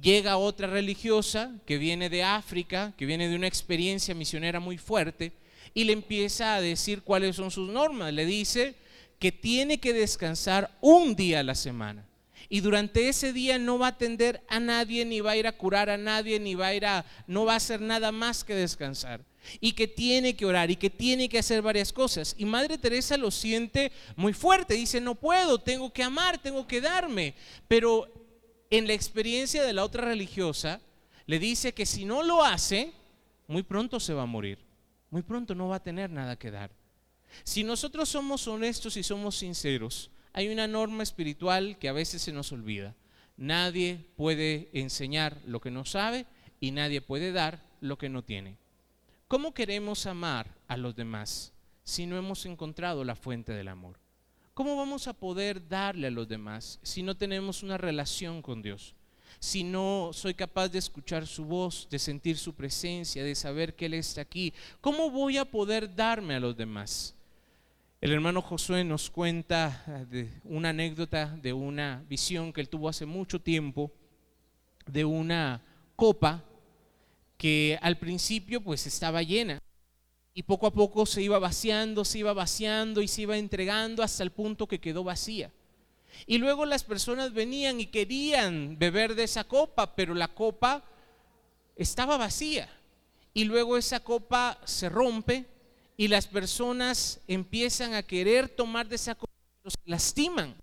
Llega otra religiosa que viene de África, que viene de una experiencia misionera muy fuerte, y le empieza a decir cuáles son sus normas. Le dice, que tiene que descansar un día a la semana. Y durante ese día no va a atender a nadie, ni va a ir a curar a nadie, ni va a ir a, no va a hacer nada más que descansar. Y que tiene que orar y que tiene que hacer varias cosas. Y Madre Teresa lo siente muy fuerte. Dice, no puedo, tengo que amar, tengo que darme. Pero en la experiencia de la otra religiosa, le dice que si no lo hace, muy pronto se va a morir. Muy pronto no va a tener nada que dar. Si nosotros somos honestos y somos sinceros, hay una norma espiritual que a veces se nos olvida. Nadie puede enseñar lo que no sabe y nadie puede dar lo que no tiene. ¿Cómo queremos amar a los demás si no hemos encontrado la fuente del amor? ¿Cómo vamos a poder darle a los demás si no tenemos una relación con Dios? Si no soy capaz de escuchar su voz, de sentir su presencia, de saber que Él está aquí, ¿cómo voy a poder darme a los demás? El hermano Josué nos cuenta eh, una anécdota de una visión que él tuvo hace mucho tiempo de una copa que al principio pues estaba llena y poco a poco se iba vaciando, se iba vaciando y se iba entregando hasta el punto que quedó vacía. Y luego las personas venían y querían beber de esa copa, pero la copa estaba vacía. Y luego esa copa se rompe y las personas empiezan a querer tomar de esa cosa, se lastiman.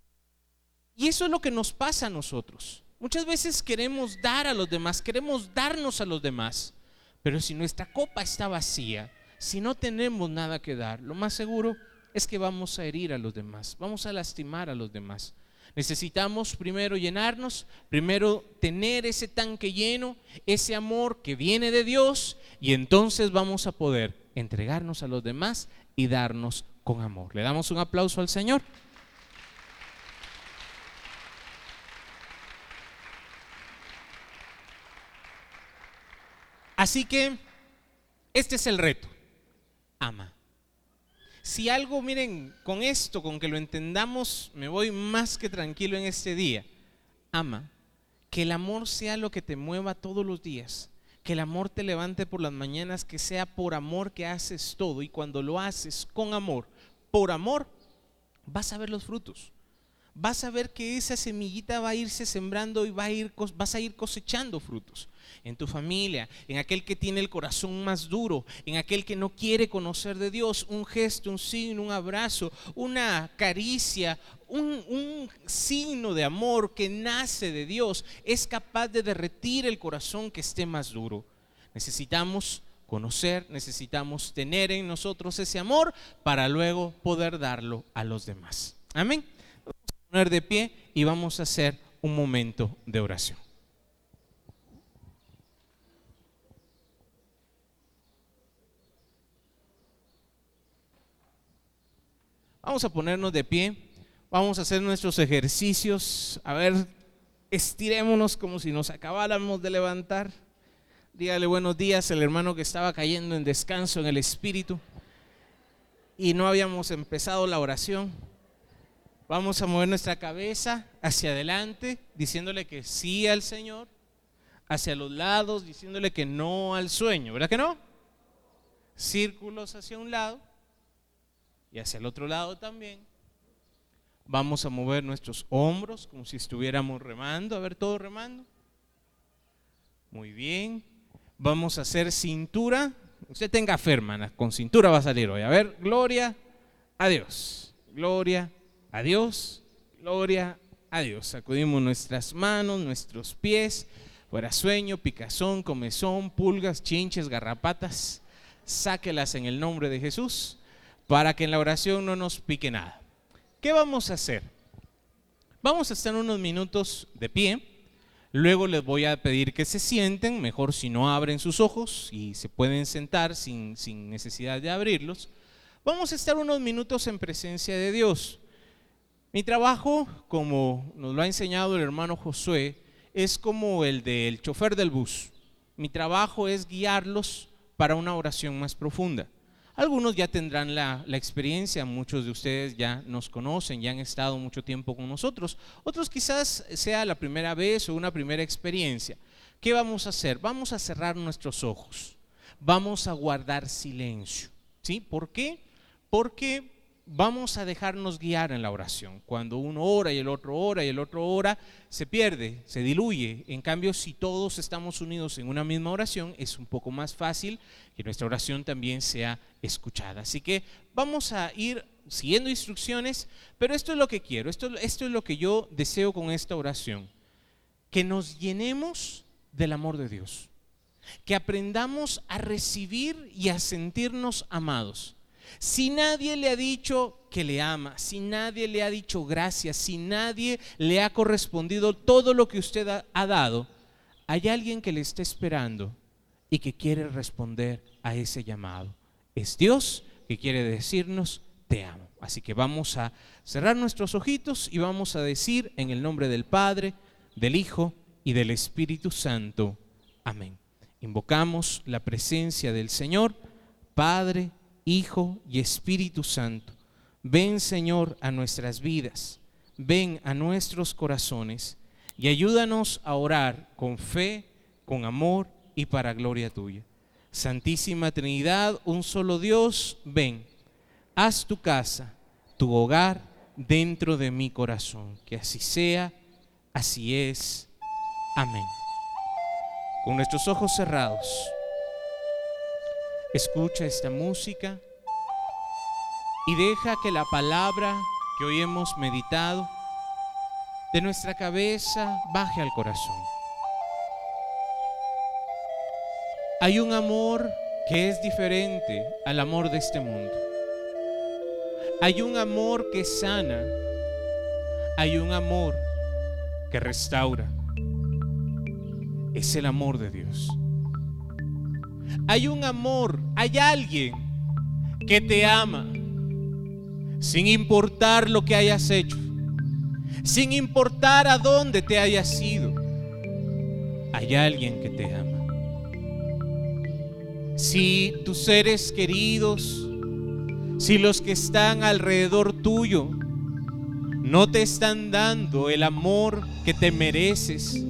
Y eso es lo que nos pasa a nosotros. Muchas veces queremos dar a los demás, queremos darnos a los demás, pero si nuestra copa está vacía, si no tenemos nada que dar, lo más seguro es que vamos a herir a los demás, vamos a lastimar a los demás. Necesitamos primero llenarnos, primero tener ese tanque lleno, ese amor que viene de Dios, y entonces vamos a poder entregarnos a los demás y darnos con amor. Le damos un aplauso al Señor. Así que este es el reto. Ama. Si algo, miren, con esto, con que lo entendamos, me voy más que tranquilo en este día. Ama. Que el amor sea lo que te mueva todos los días que el amor te levante por las mañanas, que sea por amor que haces todo y cuando lo haces con amor, por amor, vas a ver los frutos. Vas a ver que esa semillita va a irse sembrando y va a ir, vas a ir cosechando frutos en tu familia, en aquel que tiene el corazón más duro, en aquel que no quiere conocer de Dios, un gesto, un signo, un abrazo, una caricia, un, un, signo de amor que nace de Dios, es capaz de derretir el corazón que esté más duro. Necesitamos conocer, necesitamos tener en nosotros ese amor para luego poder darlo a los demás. Amén. Poner de pie y vamos a hacer un momento de oración. Vamos a ponernos de pie, vamos a hacer nuestros ejercicios, a ver, estirémonos como si nos acabáramos de levantar. Dígale buenos días al hermano que estaba cayendo en descanso en el espíritu y no habíamos empezado la oración. Vamos a mover nuestra cabeza hacia adelante, diciéndole que sí al Señor, hacia los lados, diciéndole que no al sueño, ¿verdad que no? Círculos hacia un lado y hacia el otro lado también. Vamos a mover nuestros hombros como si estuviéramos remando, a ver todo remando. Muy bien. Vamos a hacer cintura. Usted tenga fe, con cintura va a salir hoy. A ver, gloria a Dios. Gloria a Dios. Gloria a Dios. Sacudimos nuestras manos, nuestros pies. Fuera sueño, picazón, comezón, pulgas, chinches, garrapatas. Sáquelas en el nombre de Jesús para que en la oración no nos pique nada. ¿Qué vamos a hacer? Vamos a estar unos minutos de pie. Luego les voy a pedir que se sienten, mejor si no abren sus ojos y se pueden sentar sin, sin necesidad de abrirlos. Vamos a estar unos minutos en presencia de Dios. Mi trabajo, como nos lo ha enseñado el hermano Josué, es como el del chofer del bus. Mi trabajo es guiarlos para una oración más profunda. Algunos ya tendrán la, experiencia, muchos de ustedes ya nos conocen, ya han estado mucho tiempo con nosotros. Otros quizás sea la primera vez o una primera experiencia. ¿Qué vamos a hacer? Vamos a cerrar nuestros ojos. Vamos a guardar silencio. ¿Sí? ¿Por qué? Porque vamos a dejarnos guiar en la oración. Cuando uno ora y el otro ora y el otro ora, se pierde, se diluye. En cambio, si todos estamos unidos en una misma oración, es un poco más fácil que nuestra oración también sea escuchada. Así que vamos a ir siguiendo instrucciones, pero esto es lo que quiero, esto, esto es lo que yo deseo con esta oración, que nos llenemos del amor de Dios, que aprendamos a recibir y a sentirnos amados si nadie le ha dicho que le ama, si nadie le ha dicho gracias, si nadie le ha correspondido todo lo que usted ha, dado, hay alguien que le está esperando y que quiere responder a ese llamado. Es Dios que quiere decirnos, te amo. Así que vamos a cerrar nuestros ojitos y vamos a decir en el nombre del Padre, del Hijo y del Espíritu Santo. Amén. Invocamos la presencia del Señor, Padre, Hijo y Espíritu Santo. Ven, Señor, a nuestras vidas, ven a nuestros corazones y ayúdanos a orar con fe, con amor y para gloria tuya. Santísima Trinidad, un solo Dios, ven, haz tu casa, tu hogar dentro de mi corazón. Que así sea, así es. Amén. Con nuestros ojos cerrados. Escucha esta música y deja que la palabra que hoy hemos meditado de nuestra cabeza baje al corazón. Hay un amor que es diferente al amor de este mundo. Hay un amor que sana. Hay un amor que restaura. Es el amor de Dios. Hay un amor, hay alguien que te ama, sin importar lo que hayas hecho, sin importar a dónde te hayas ido. Hay alguien que te ama. Si tus seres queridos, si los que están alrededor tuyo no te están dando el amor que te mereces,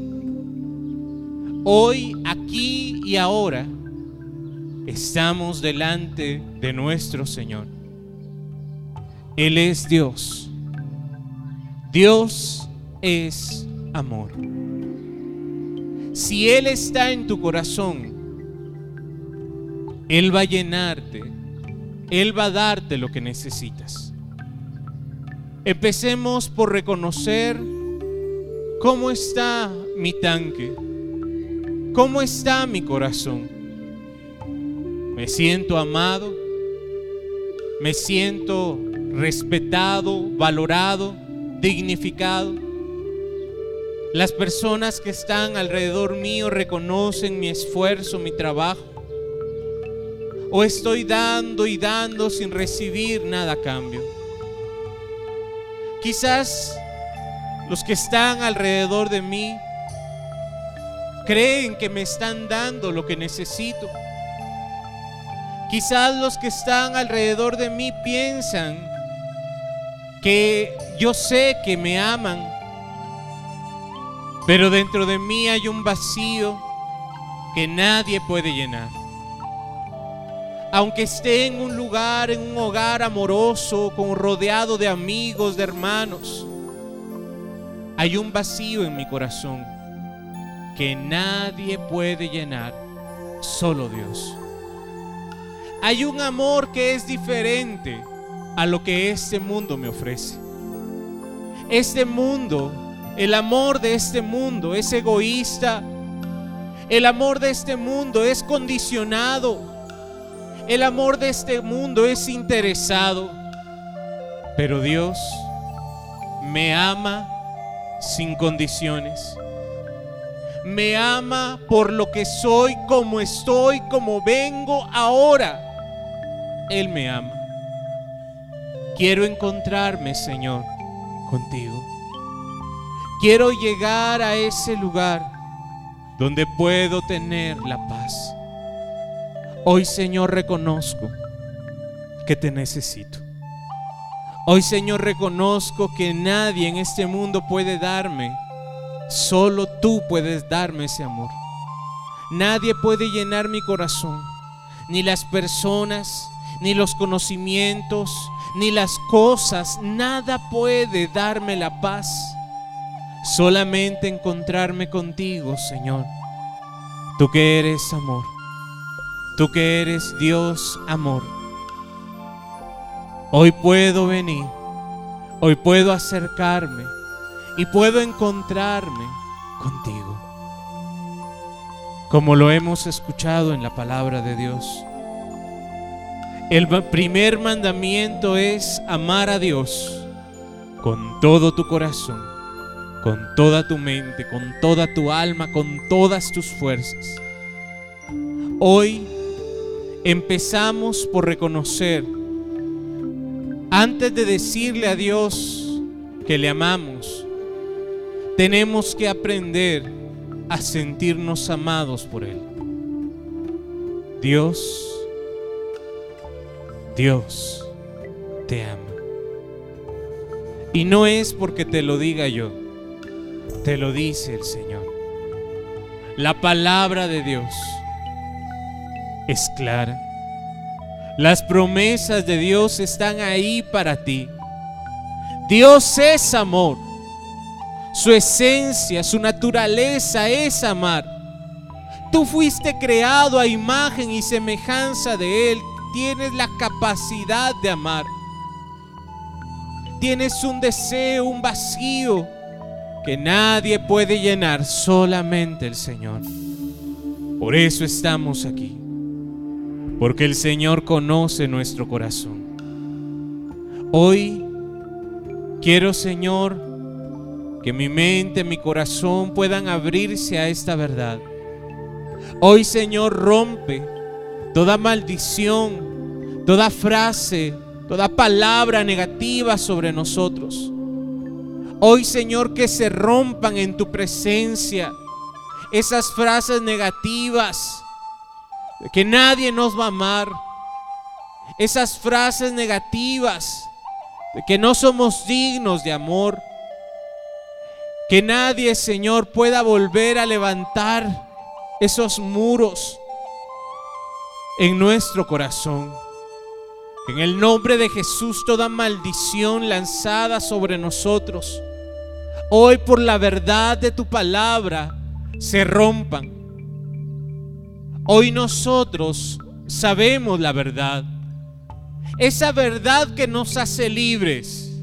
hoy, aquí y ahora, estamos delante de nuestro Señor. Él es Dios. Dios es amor. Si Él está en tu corazón, Él va a llenarte. Él va a darte lo que necesitas. Empecemos por reconocer cómo está mi tanque, cómo está mi corazón. Me siento amado, me siento respetado, valorado, dignificado. Las personas que están alrededor mío reconocen mi esfuerzo, mi trabajo. O estoy dando y dando sin recibir nada a cambio. Quizás los que están alrededor de mí creen que me están dando lo que necesito. Quizás los que están alrededor de mí piensan que yo sé que me aman, pero dentro de mí hay un vacío que nadie puede llenar. Aunque esté en un lugar, en un hogar amoroso, con rodeado de amigos, de hermanos, hay un vacío en mi corazón que nadie puede llenar, solo Dios. Hay un amor que es diferente a lo que este mundo me ofrece. Este mundo, el amor de este mundo es egoísta. El amor de este mundo es condicionado. El amor de este mundo es interesado. Pero Dios me ama sin condiciones. Me ama por lo que soy, como estoy, como vengo ahora. Él me ama. Quiero encontrarme, Señor, contigo. Quiero llegar a ese lugar donde puedo tener la paz. Hoy, Señor, reconozco que te necesito. Hoy, Señor, reconozco que nadie en este mundo puede darme. Solo tú puedes darme ese amor. Nadie puede llenar mi corazón. Ni las personas, ni los conocimientos, ni las cosas. Nada puede darme la paz. Solamente encontrarme contigo, Señor. Tú que eres amor. Tú que eres Dios amor. Hoy puedo venir, hoy puedo acercarme y puedo encontrarme contigo. Como lo hemos escuchado en la palabra de Dios. El primer mandamiento es amar a Dios con todo tu corazón, con toda tu mente, con toda tu alma, con todas tus fuerzas. Hoy empezamos por reconocer antes de decirle a Dios que le amamos, tenemos que aprender a sentirnos amados por Él. Dios, Dios te ama. Y no es porque te lo diga yo, te lo dice el Señor. La palabra de Dios es clara las promesas de Dios están ahí para ti. Dios es amor. Su esencia, su naturaleza es amar. Tú fuiste creado a imagen y semejanza de Él. Tienes la capacidad de amar. Tienes un deseo, un vacío que nadie puede llenar, solamente el Señor. Por eso estamos aquí porque el Señor conoce nuestro corazón. Hoy quiero, Señor, que mi mente, mi corazón puedan abrirse a esta verdad. Hoy, Señor, rompe toda maldición, toda frase, toda palabra negativa sobre nosotros. Hoy, Señor, que se rompan en tu presencia esas frases negativas que nadie nos va a amar, esas frases negativas de que no somos dignos de amor, que nadie, Señor, pueda volver a levantar esos muros en nuestro corazón. En el nombre de Jesús, toda maldición lanzada sobre nosotros, hoy por la verdad de tu palabra, se rompan Hoy nosotros sabemos la verdad. Esa verdad que nos hace libres.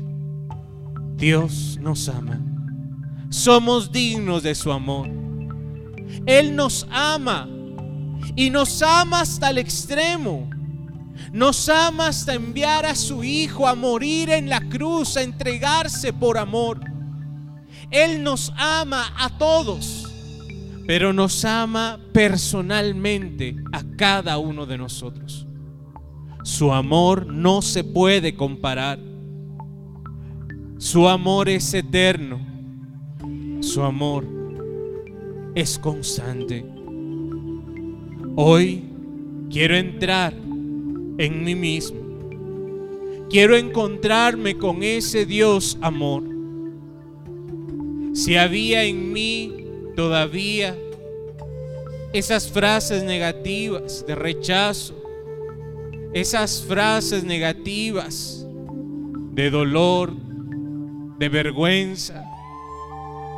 Dios nos ama. Somos dignos de su amor. Él nos ama y nos ama hasta el extremo. Nos ama hasta enviar a su Hijo a morir en la cruz, a entregarse por amor. Él nos ama a todos, pero nos ama personalmente a cada uno de nosotros. Su amor no se puede comparar. Su amor es eterno. Su amor es constante. Hoy quiero entrar en mí mismo. Quiero encontrarme con ese Dios amor. Si había en mí todavía esas frases negativas de rechazo, esas frases negativas de dolor, de vergüenza,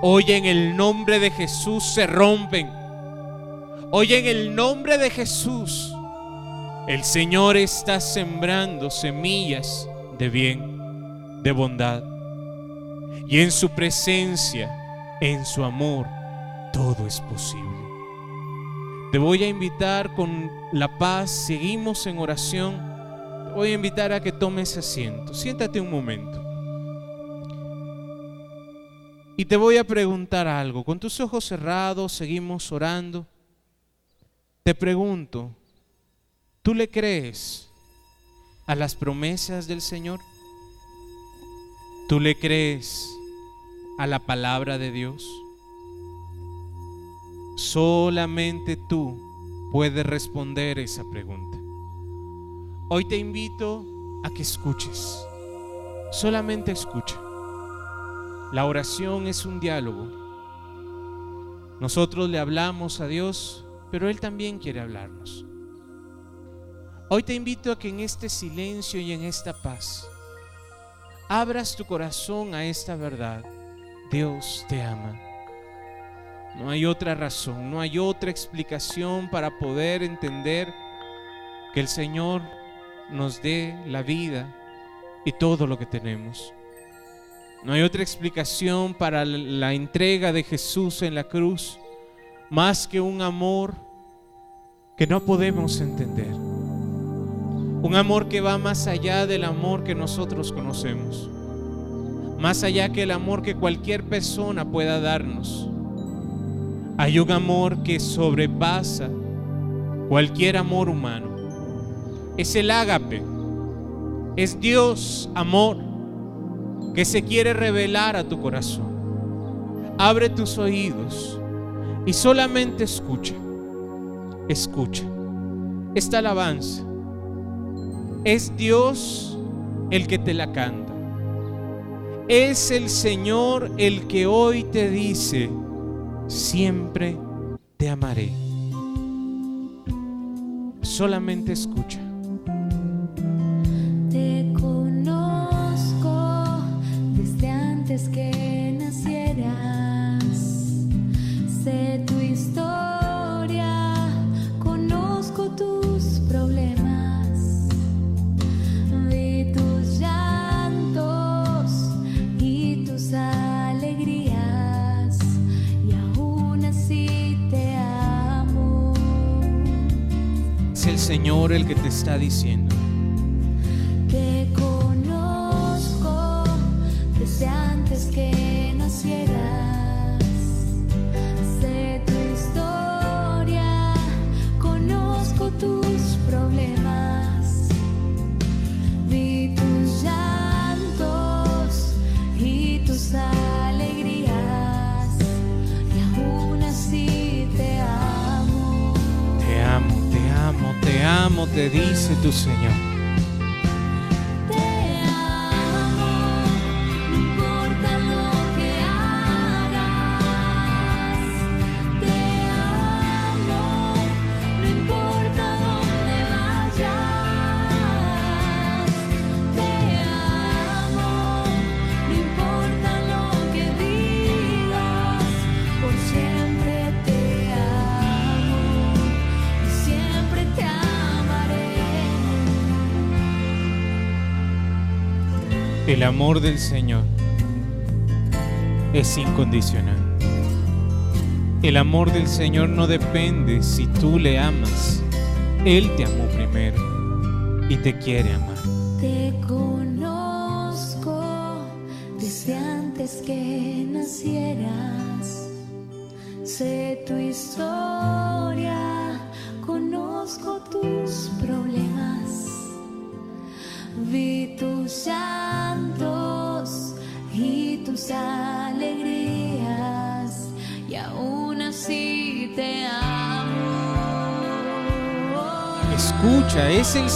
hoy en el nombre de Jesús se rompen. Hoy en el nombre de Jesús, el Señor está sembrando semillas de bien, de bondad. Y en su presencia, en su amor, todo es posible. Te voy a invitar con la paz, seguimos en oración. Te voy a invitar a que tomes asiento. Siéntate un momento. Y te voy a preguntar algo. Con tus ojos cerrados, seguimos orando. Te pregunto, ¿tú le crees a las promesas del Señor? ¿Tú le crees a la palabra de Dios? Solamente tú puedes responder esa pregunta. Hoy te invito a que escuches. Solamente escucha. La oración es un diálogo. Nosotros le hablamos a Dios pero Él también quiere hablarnos. Hoy te invito a que en este silencio y en esta paz abras tu corazón a esta verdad. Dios te ama. No hay otra razón, no hay otra explicación para poder entender que el Señor nos dé la vida y todo lo que tenemos. No hay otra explicación para la entrega de Jesús en la cruz más que un amor que no podemos entender. Un amor que va más allá del amor que nosotros conocemos. Más allá que el amor que cualquier persona pueda darnos. Hay un amor que sobrepasa cualquier amor humano. Es el ágape. Es Dios amor que se quiere revelar a tu corazón. Abre tus oídos y solamente escucha, escucha. Esta alabanza es Dios el que te la canta. Es el Señor el que hoy te dice, siempre te amaré. Solamente escucha. Te conozco desde antes que Señor el que te está diciendo. Te conozco desde antes que nacieras. Te dice El amor del Señor es incondicional. El amor del Señor no depende si tú le amas. Él te amó primero y te quiere amar.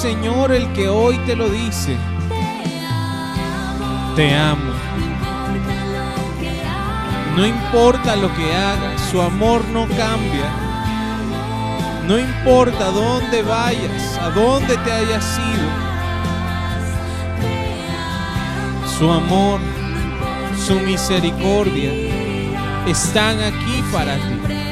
Señor el que hoy te lo dice. Te amo. No importa lo que hagas, su amor no cambia. No importa dónde vayas, a dónde te hayas ido. Su amor, su misericordia están aquí para ti.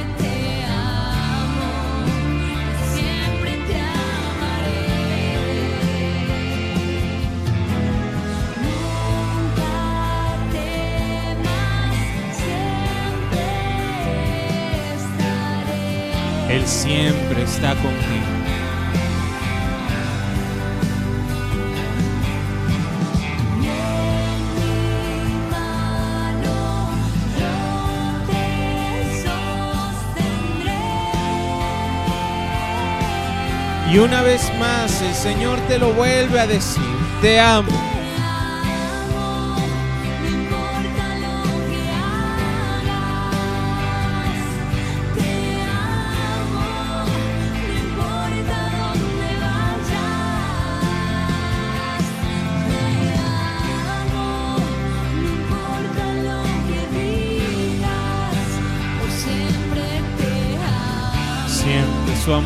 Y una vez más el Señor te lo vuelve a decir. Te amo,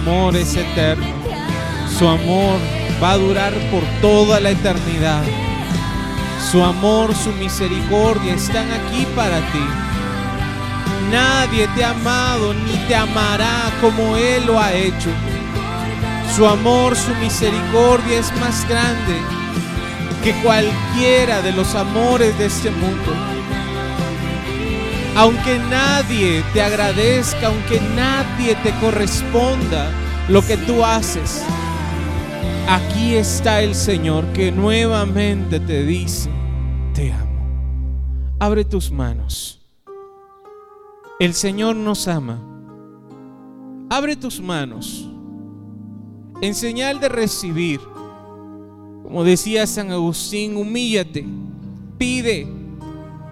amor es eterno. Su amor va a durar por toda la eternidad. Su amor, su misericordia están aquí para ti. Nadie te ha amado ni te amará como Él lo ha hecho. Su amor, su misericordia es más grande que cualquiera de los amores de este mundo. Aunque nadie te agradezca, aunque nadie te corresponda lo que tú haces, aquí está el Señor que nuevamente te dice, te amo. Abre tus manos. El Señor nos ama. Abre tus manos en señal de recibir. Como decía San Agustín, humíllate, pide.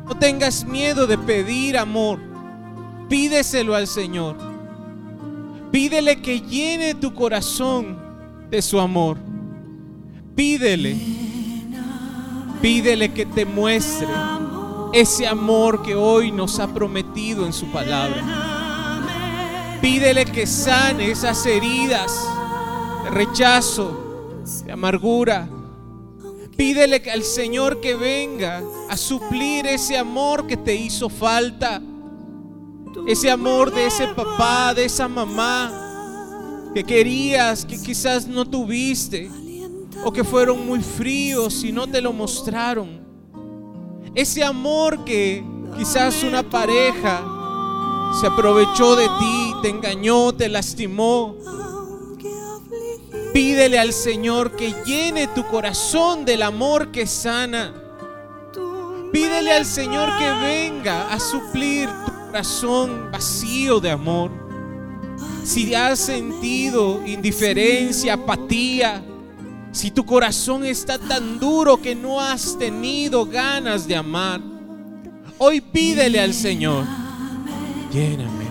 No tengas miedo de pedir amor. Pídeselo al Señor. Pídele que llene tu corazón de su amor. Pídele. Pídele que te muestre ese amor que hoy nos ha prometido en su palabra. Pídele que sane esas heridas de rechazo, de amargura. Pídele al Señor que venga a suplir ese amor que te hizo falta. Ese amor de ese papá, de esa mamá que querías, que quizás no tuviste. O que fueron muy fríos y no te lo mostraron. Ese amor que quizás una pareja se aprovechó de ti, te engañó, te lastimó. Pídele al Señor que llene tu corazón del amor que sana. Pídele al Señor que venga a suplir tu corazón vacío de amor. Si has sentido indiferencia, apatía, si tu corazón está tan duro que no has tenido ganas de amar, hoy pídele al Señor, lléname,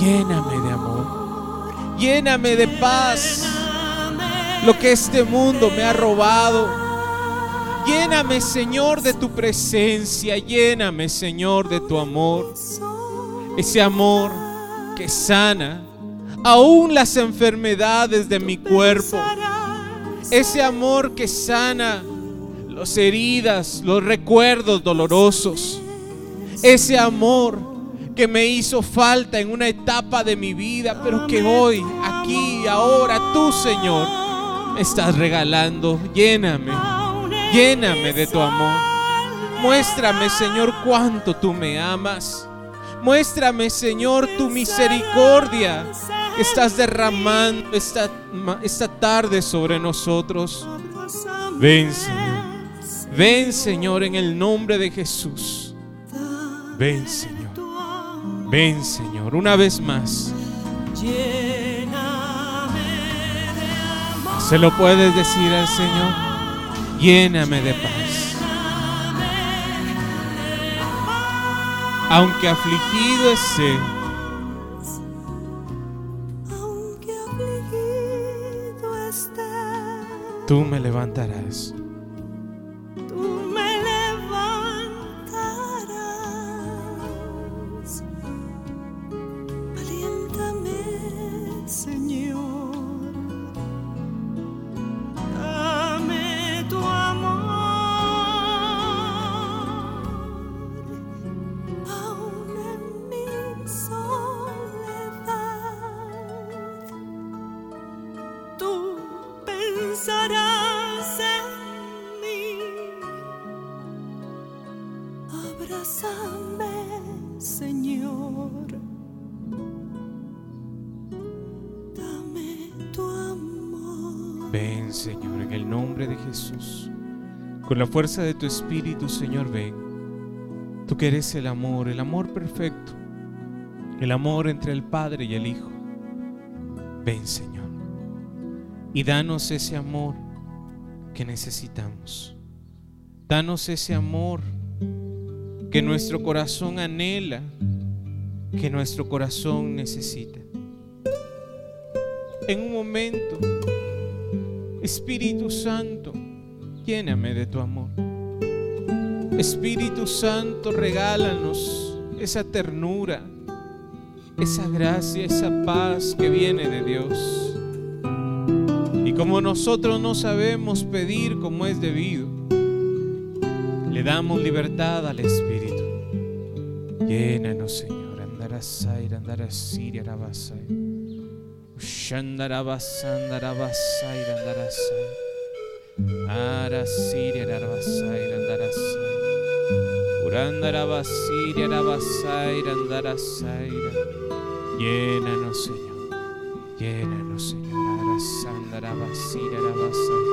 lléname de amor, lléname de paz, lo que este mundo me ha robado. Lléname, Señor, de tu presencia, lléname, Señor, de tu amor, ese amor que sana aún las enfermedades de mi cuerpo. Ese amor que sana las heridas, los recuerdos dolorosos. Ese amor que me hizo falta en una etapa de mi vida, pero que hoy, aquí, ahora, tú, Señor, me estás regalando. Lléname, lléname de tu amor. Muéstrame, Señor, cuánto tú me amas. Muéstrame, Señor, tu misericordia estás derramando esta, esta tarde sobre nosotros. Ven, Señor. Ven, Señor, en el nombre de Jesús. Ven, Señor. Ven, Señor, una vez más. Se lo puedes decir al Señor. Lléname de paz. Aunque afligido esté, tú me levantarás. Ven, Señor, en el nombre de Jesús. Con la fuerza de tu Espíritu, Señor, ven. Tú que eres el amor, el amor perfecto. El amor entre el Padre y el Hijo. Ven, Señor. Y danos ese amor que necesitamos. Danos ese amor que nuestro corazón anhela, que nuestro corazón necesita. En un momento, Espíritu Santo, lléname de tu amor. Espíritu Santo, regálanos esa ternura, esa gracia, esa paz que viene de Dios. Y como nosotros no sabemos pedir como es debido, le damos libertad al Espíritu. Llénanos, Señor. Andarasai, andarasiri, arabasai. Ushandarabasandarabasair, andarasai. Arasiri, arabasai, andarasai. Urandarabasiri, arabasair, andarasai. Llénanos, Señor. Llénanos, Señor. Arasandarabasiri, arabasai.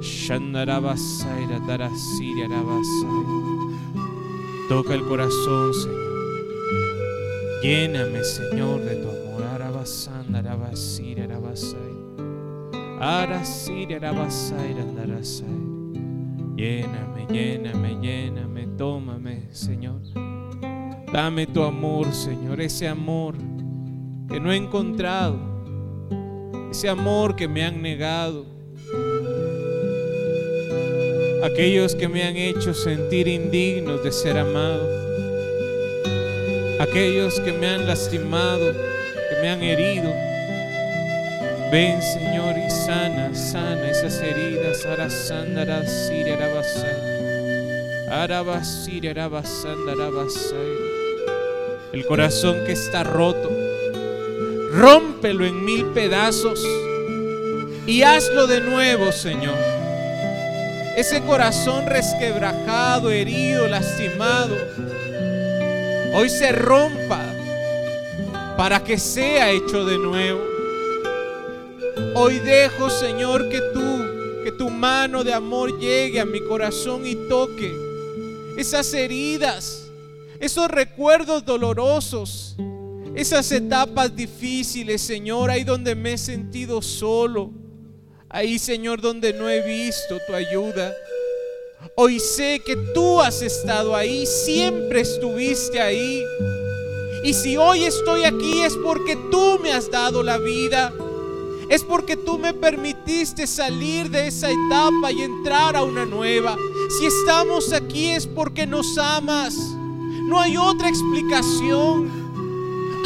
Shandarabasai, andarasiri, arabasai. Toca el corazón, Señor. Lléname, Señor, de tu amor. Arabasanda, arabasira, arabasai. Arasira, arabasai, andarasai. Lléname, lléname, lléname. Tómame, Señor. Dame tu amor, Señor. Ese amor que no he encontrado. Ese amor que me han negado. Aquellos que me han hecho sentir indignos de ser amado. Aquellos que me han lastimado, que me han herido. Ven, Señor, y sana, sana esas heridas. Arasandara, siria, arabasai. Arabasiria, arabasanda, arabasai. El corazón que está roto, rómpelo en mil pedazos y hazlo de nuevo, Señor. Ese corazón resquebrajado, herido, lastimado, hoy se rompa para que sea hecho de nuevo. Hoy dejo, Señor, que tú, que tu mano de amor llegue a mi corazón y toque esas heridas, esos recuerdos dolorosos, esas etapas difíciles, Señor, ahí donde me he sentido solo, ahí, Señor, donde no he visto tu ayuda. Hoy sé que tú has estado ahí, siempre estuviste ahí. Y si hoy estoy aquí es porque tú me has dado la vida. Es porque tú me permitiste salir de esa etapa y entrar a una nueva. Si estamos aquí es porque nos amas. No hay otra explicación.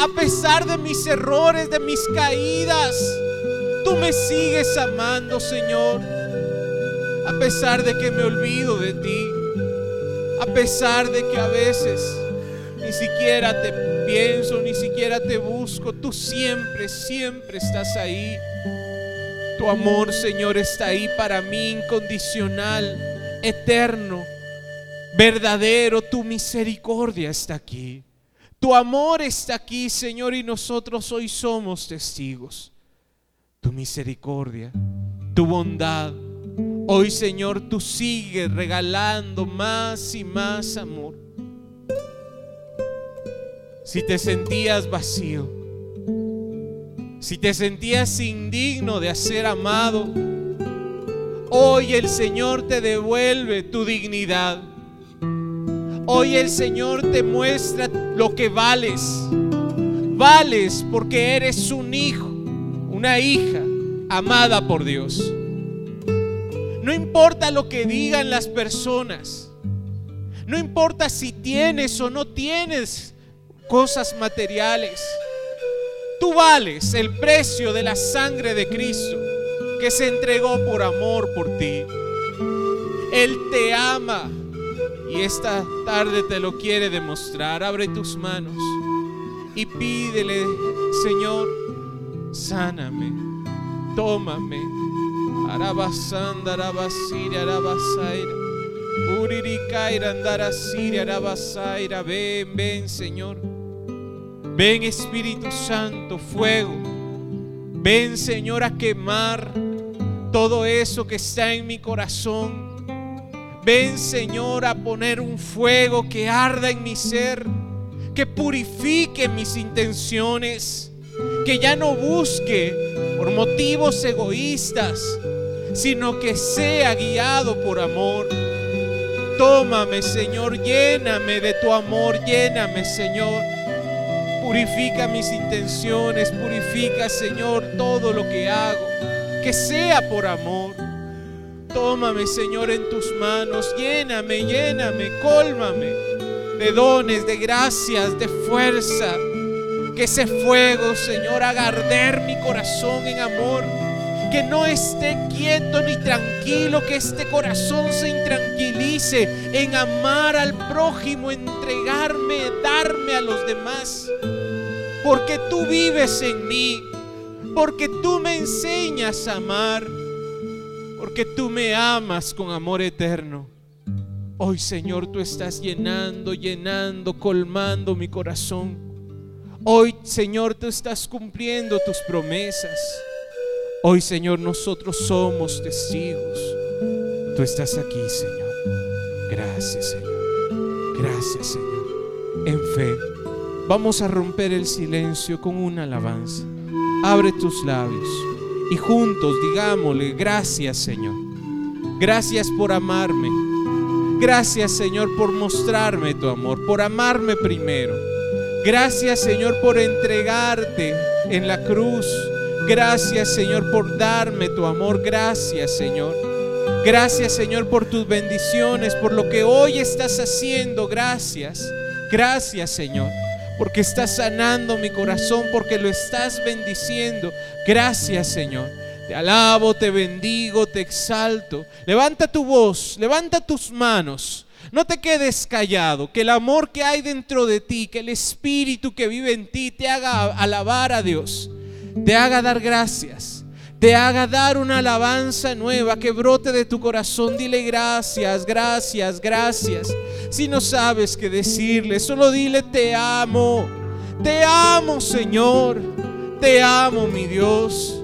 A pesar de mis errores, de mis caídas, tú me sigues amando, Señor. A pesar de que me olvido de ti. A pesar de que a veces ni siquiera te pienso, ni siquiera te busco. Tú siempre, siempre estás ahí. Tu amor, Señor, está ahí para mí, incondicional, eterno, verdadero. Tu misericordia está aquí. Tu amor está aquí, Señor, y nosotros hoy somos testigos. Tu misericordia, tu bondad. Hoy, Señor, tú sigues regalando más y más amor. si te sentías vacío, si te sentías indigno de ser amado, hoy el Señor te devuelve tu dignidad. Hoy el Señor te muestra lo que vales. Vales porque eres un hijo, una hija amada por Dios. No importa lo que digan las personas. No importa si tienes o no tienes cosas materiales. Tú vales el precio de la sangre de Cristo que se entregó por amor por ti. Él te ama y esta tarde te lo quiere demostrar. Abre tus manos y pídele, Señor, sáname, tómame. Arabasanda, arabasira, arabasaira. Uririkaira, andarasira, arabasaira. Ven, ven, Señor. Ven, Espíritu Santo, fuego. Ven, Señor, a quemar todo eso que está en mi corazón. Ven, Señor, a poner un fuego que arda en mi ser, que purifique mis intenciones, que ya no busque por motivos egoístas, sino que sea guiado por amor. Tómame, Señor, lléname de tu amor, lléname, Señor. Purifica mis intenciones, purifica, Señor, todo lo que hago, que sea por amor. Tómame, Señor, en tus manos, lléname, lléname, cólmame de dones, de gracias, de fuerza. Que ese fuego, Señor, haga arder mi corazón en amor. Que no esté quieto ni tranquilo, que este corazón se intranquilice en amar al prójimo, entregarme, darme a los demás. Porque tú vives en mí, porque tú me enseñas a amar, porque tú me amas con amor eterno. Hoy, Señor, tú estás llenando, llenando, colmando mi corazón. Hoy, Señor, tú estás cumpliendo tus promesas. Hoy, Señor, nosotros somos testigos. Tú estás aquí, Señor. Gracias, Señor. Gracias, Señor. En fe, vamos a romper el silencio con una alabanza. Abre tus labios y juntos digámosle, gracias, Señor. Gracias por amarme. Gracias, Señor, por mostrarme tu amor, por amarme primero. Gracias, Señor, por entregarte en la cruz. Gracias, Señor, por darme tu amor. Gracias, Señor. Gracias, Señor, por tus bendiciones, por lo que hoy estás haciendo. Gracias. Gracias, Señor, porque estás sanando mi corazón, porque lo estás bendiciendo. Gracias, Señor. Te alabo, te bendigo, te exalto. Levanta tu voz, levanta tus manos. No te quedes callado, que el amor que hay dentro de ti, que el espíritu que vive en ti te haga alabar a Dios, te haga dar gracias, te haga dar una alabanza nueva que brote de tu corazón. Dile gracias, gracias, gracias. Si no sabes qué decirle, solo dile te amo, te amo Señor, te amo mi Dios.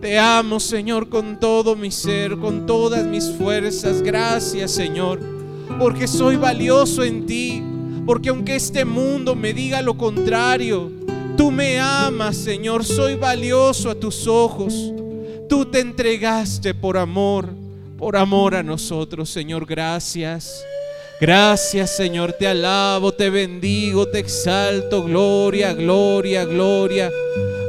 Te amo, Señor, con todo mi ser, con todas mis fuerzas. Gracias, Señor, porque soy valioso en ti. Porque aunque este mundo me diga lo contrario, tú me amas, Señor. Soy valioso a tus ojos. Tú te entregaste por amor, por amor a nosotros, Señor. Gracias. Gracias, Señor. Te alabo, te bendigo, te exalto. Gloria, gloria, gloria.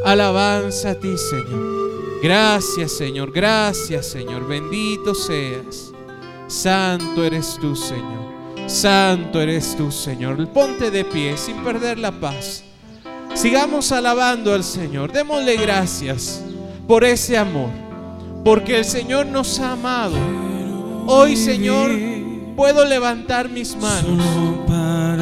Alabanza a ti, Señor. Gracias Señor, gracias Señor, bendito seas. Santo eres tú Señor, santo eres tú Señor. Ponte de pie sin perder la paz. Sigamos alabando al Señor, démosle gracias por ese amor, porque el Señor nos ha amado. Hoy Señor puedo levantar mis manos,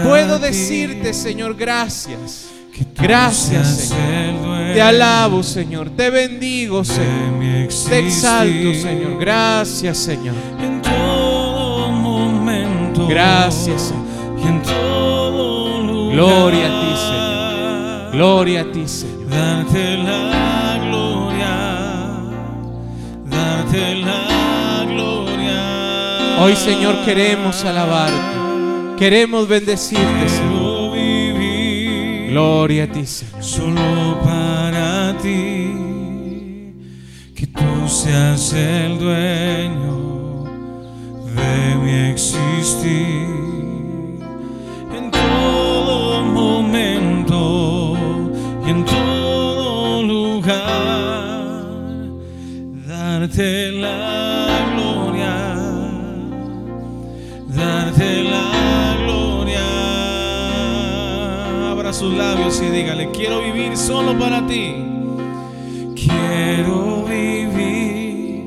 puedo decirte Señor gracias. Gracias, Señor. Te alabo, Señor. Te bendigo, Señor. Te exalto, Señor. Gracias, Señor. En todo momento. Gracias, Señor. Y en todo lugar. Gloria a ti, Señor. Gloria a ti, Señor. Darte la gloria. Darte la gloria. Hoy, Señor, queremos alabarte. Queremos bendecirte, Señor. Vivir Gloria a ti, Señor. solo para ti, que tú seas el dueño de mi existir. En todo momento en todo lugar, darte la gloria darte la gloria. Abra sus labios y dígale, quiero vivir solo para ti. Quiero vivir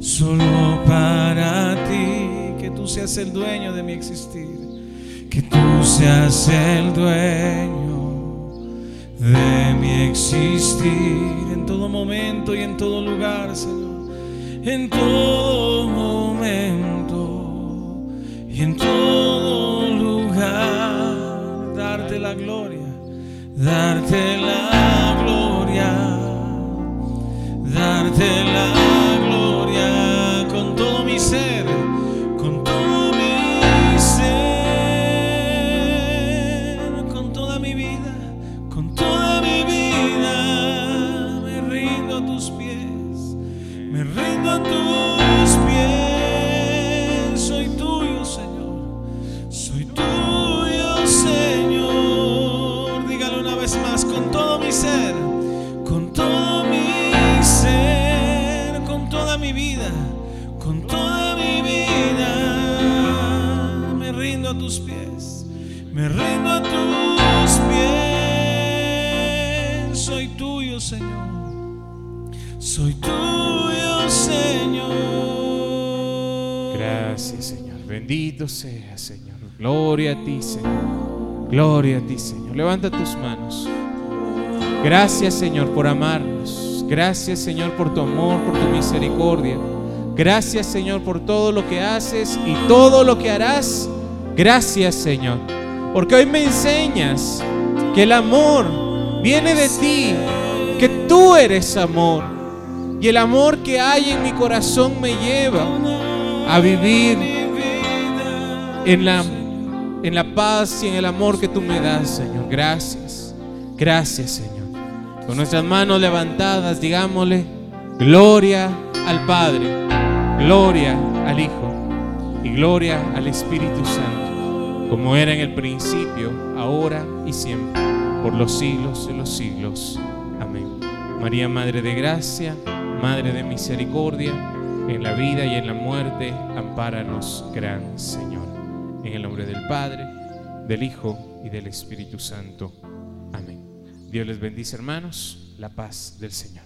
solo para ti. Que tú seas el dueño de mi existir. Que tú seas el dueño de mi existir en todo momento y en todo lugar, Señor. En todo momento y en todo lugar, darte la gloria, darte la gloria, darte la gloria Bendito sea, Señor. Gloria a ti, Señor. Gloria a ti, Señor. Levanta tus manos. Gracias, Señor, por amarnos. Gracias, Señor, por tu amor, por tu misericordia. Gracias, Señor, por todo lo que haces y todo lo que harás. Gracias, Señor. Porque hoy me enseñas que el amor viene de ti, que tú eres amor. Y el amor que hay en mi corazón me lleva a vivir en la, en la paz y en el amor que tú me das, Señor. Gracias. Gracias, Señor. Con nuestras manos levantadas, digámosle, gloria al Padre, gloria al Hijo y gloria al Espíritu Santo, como era en el principio, ahora y siempre, por los siglos de los siglos. Amén. María, Madre de Gracia, Madre de Misericordia, en la vida y en la muerte, ampáranos, gran Señor. En el nombre del Padre, del Hijo y del Espíritu Santo. Amén. Dios les bendice, hermanos. La paz del Señor.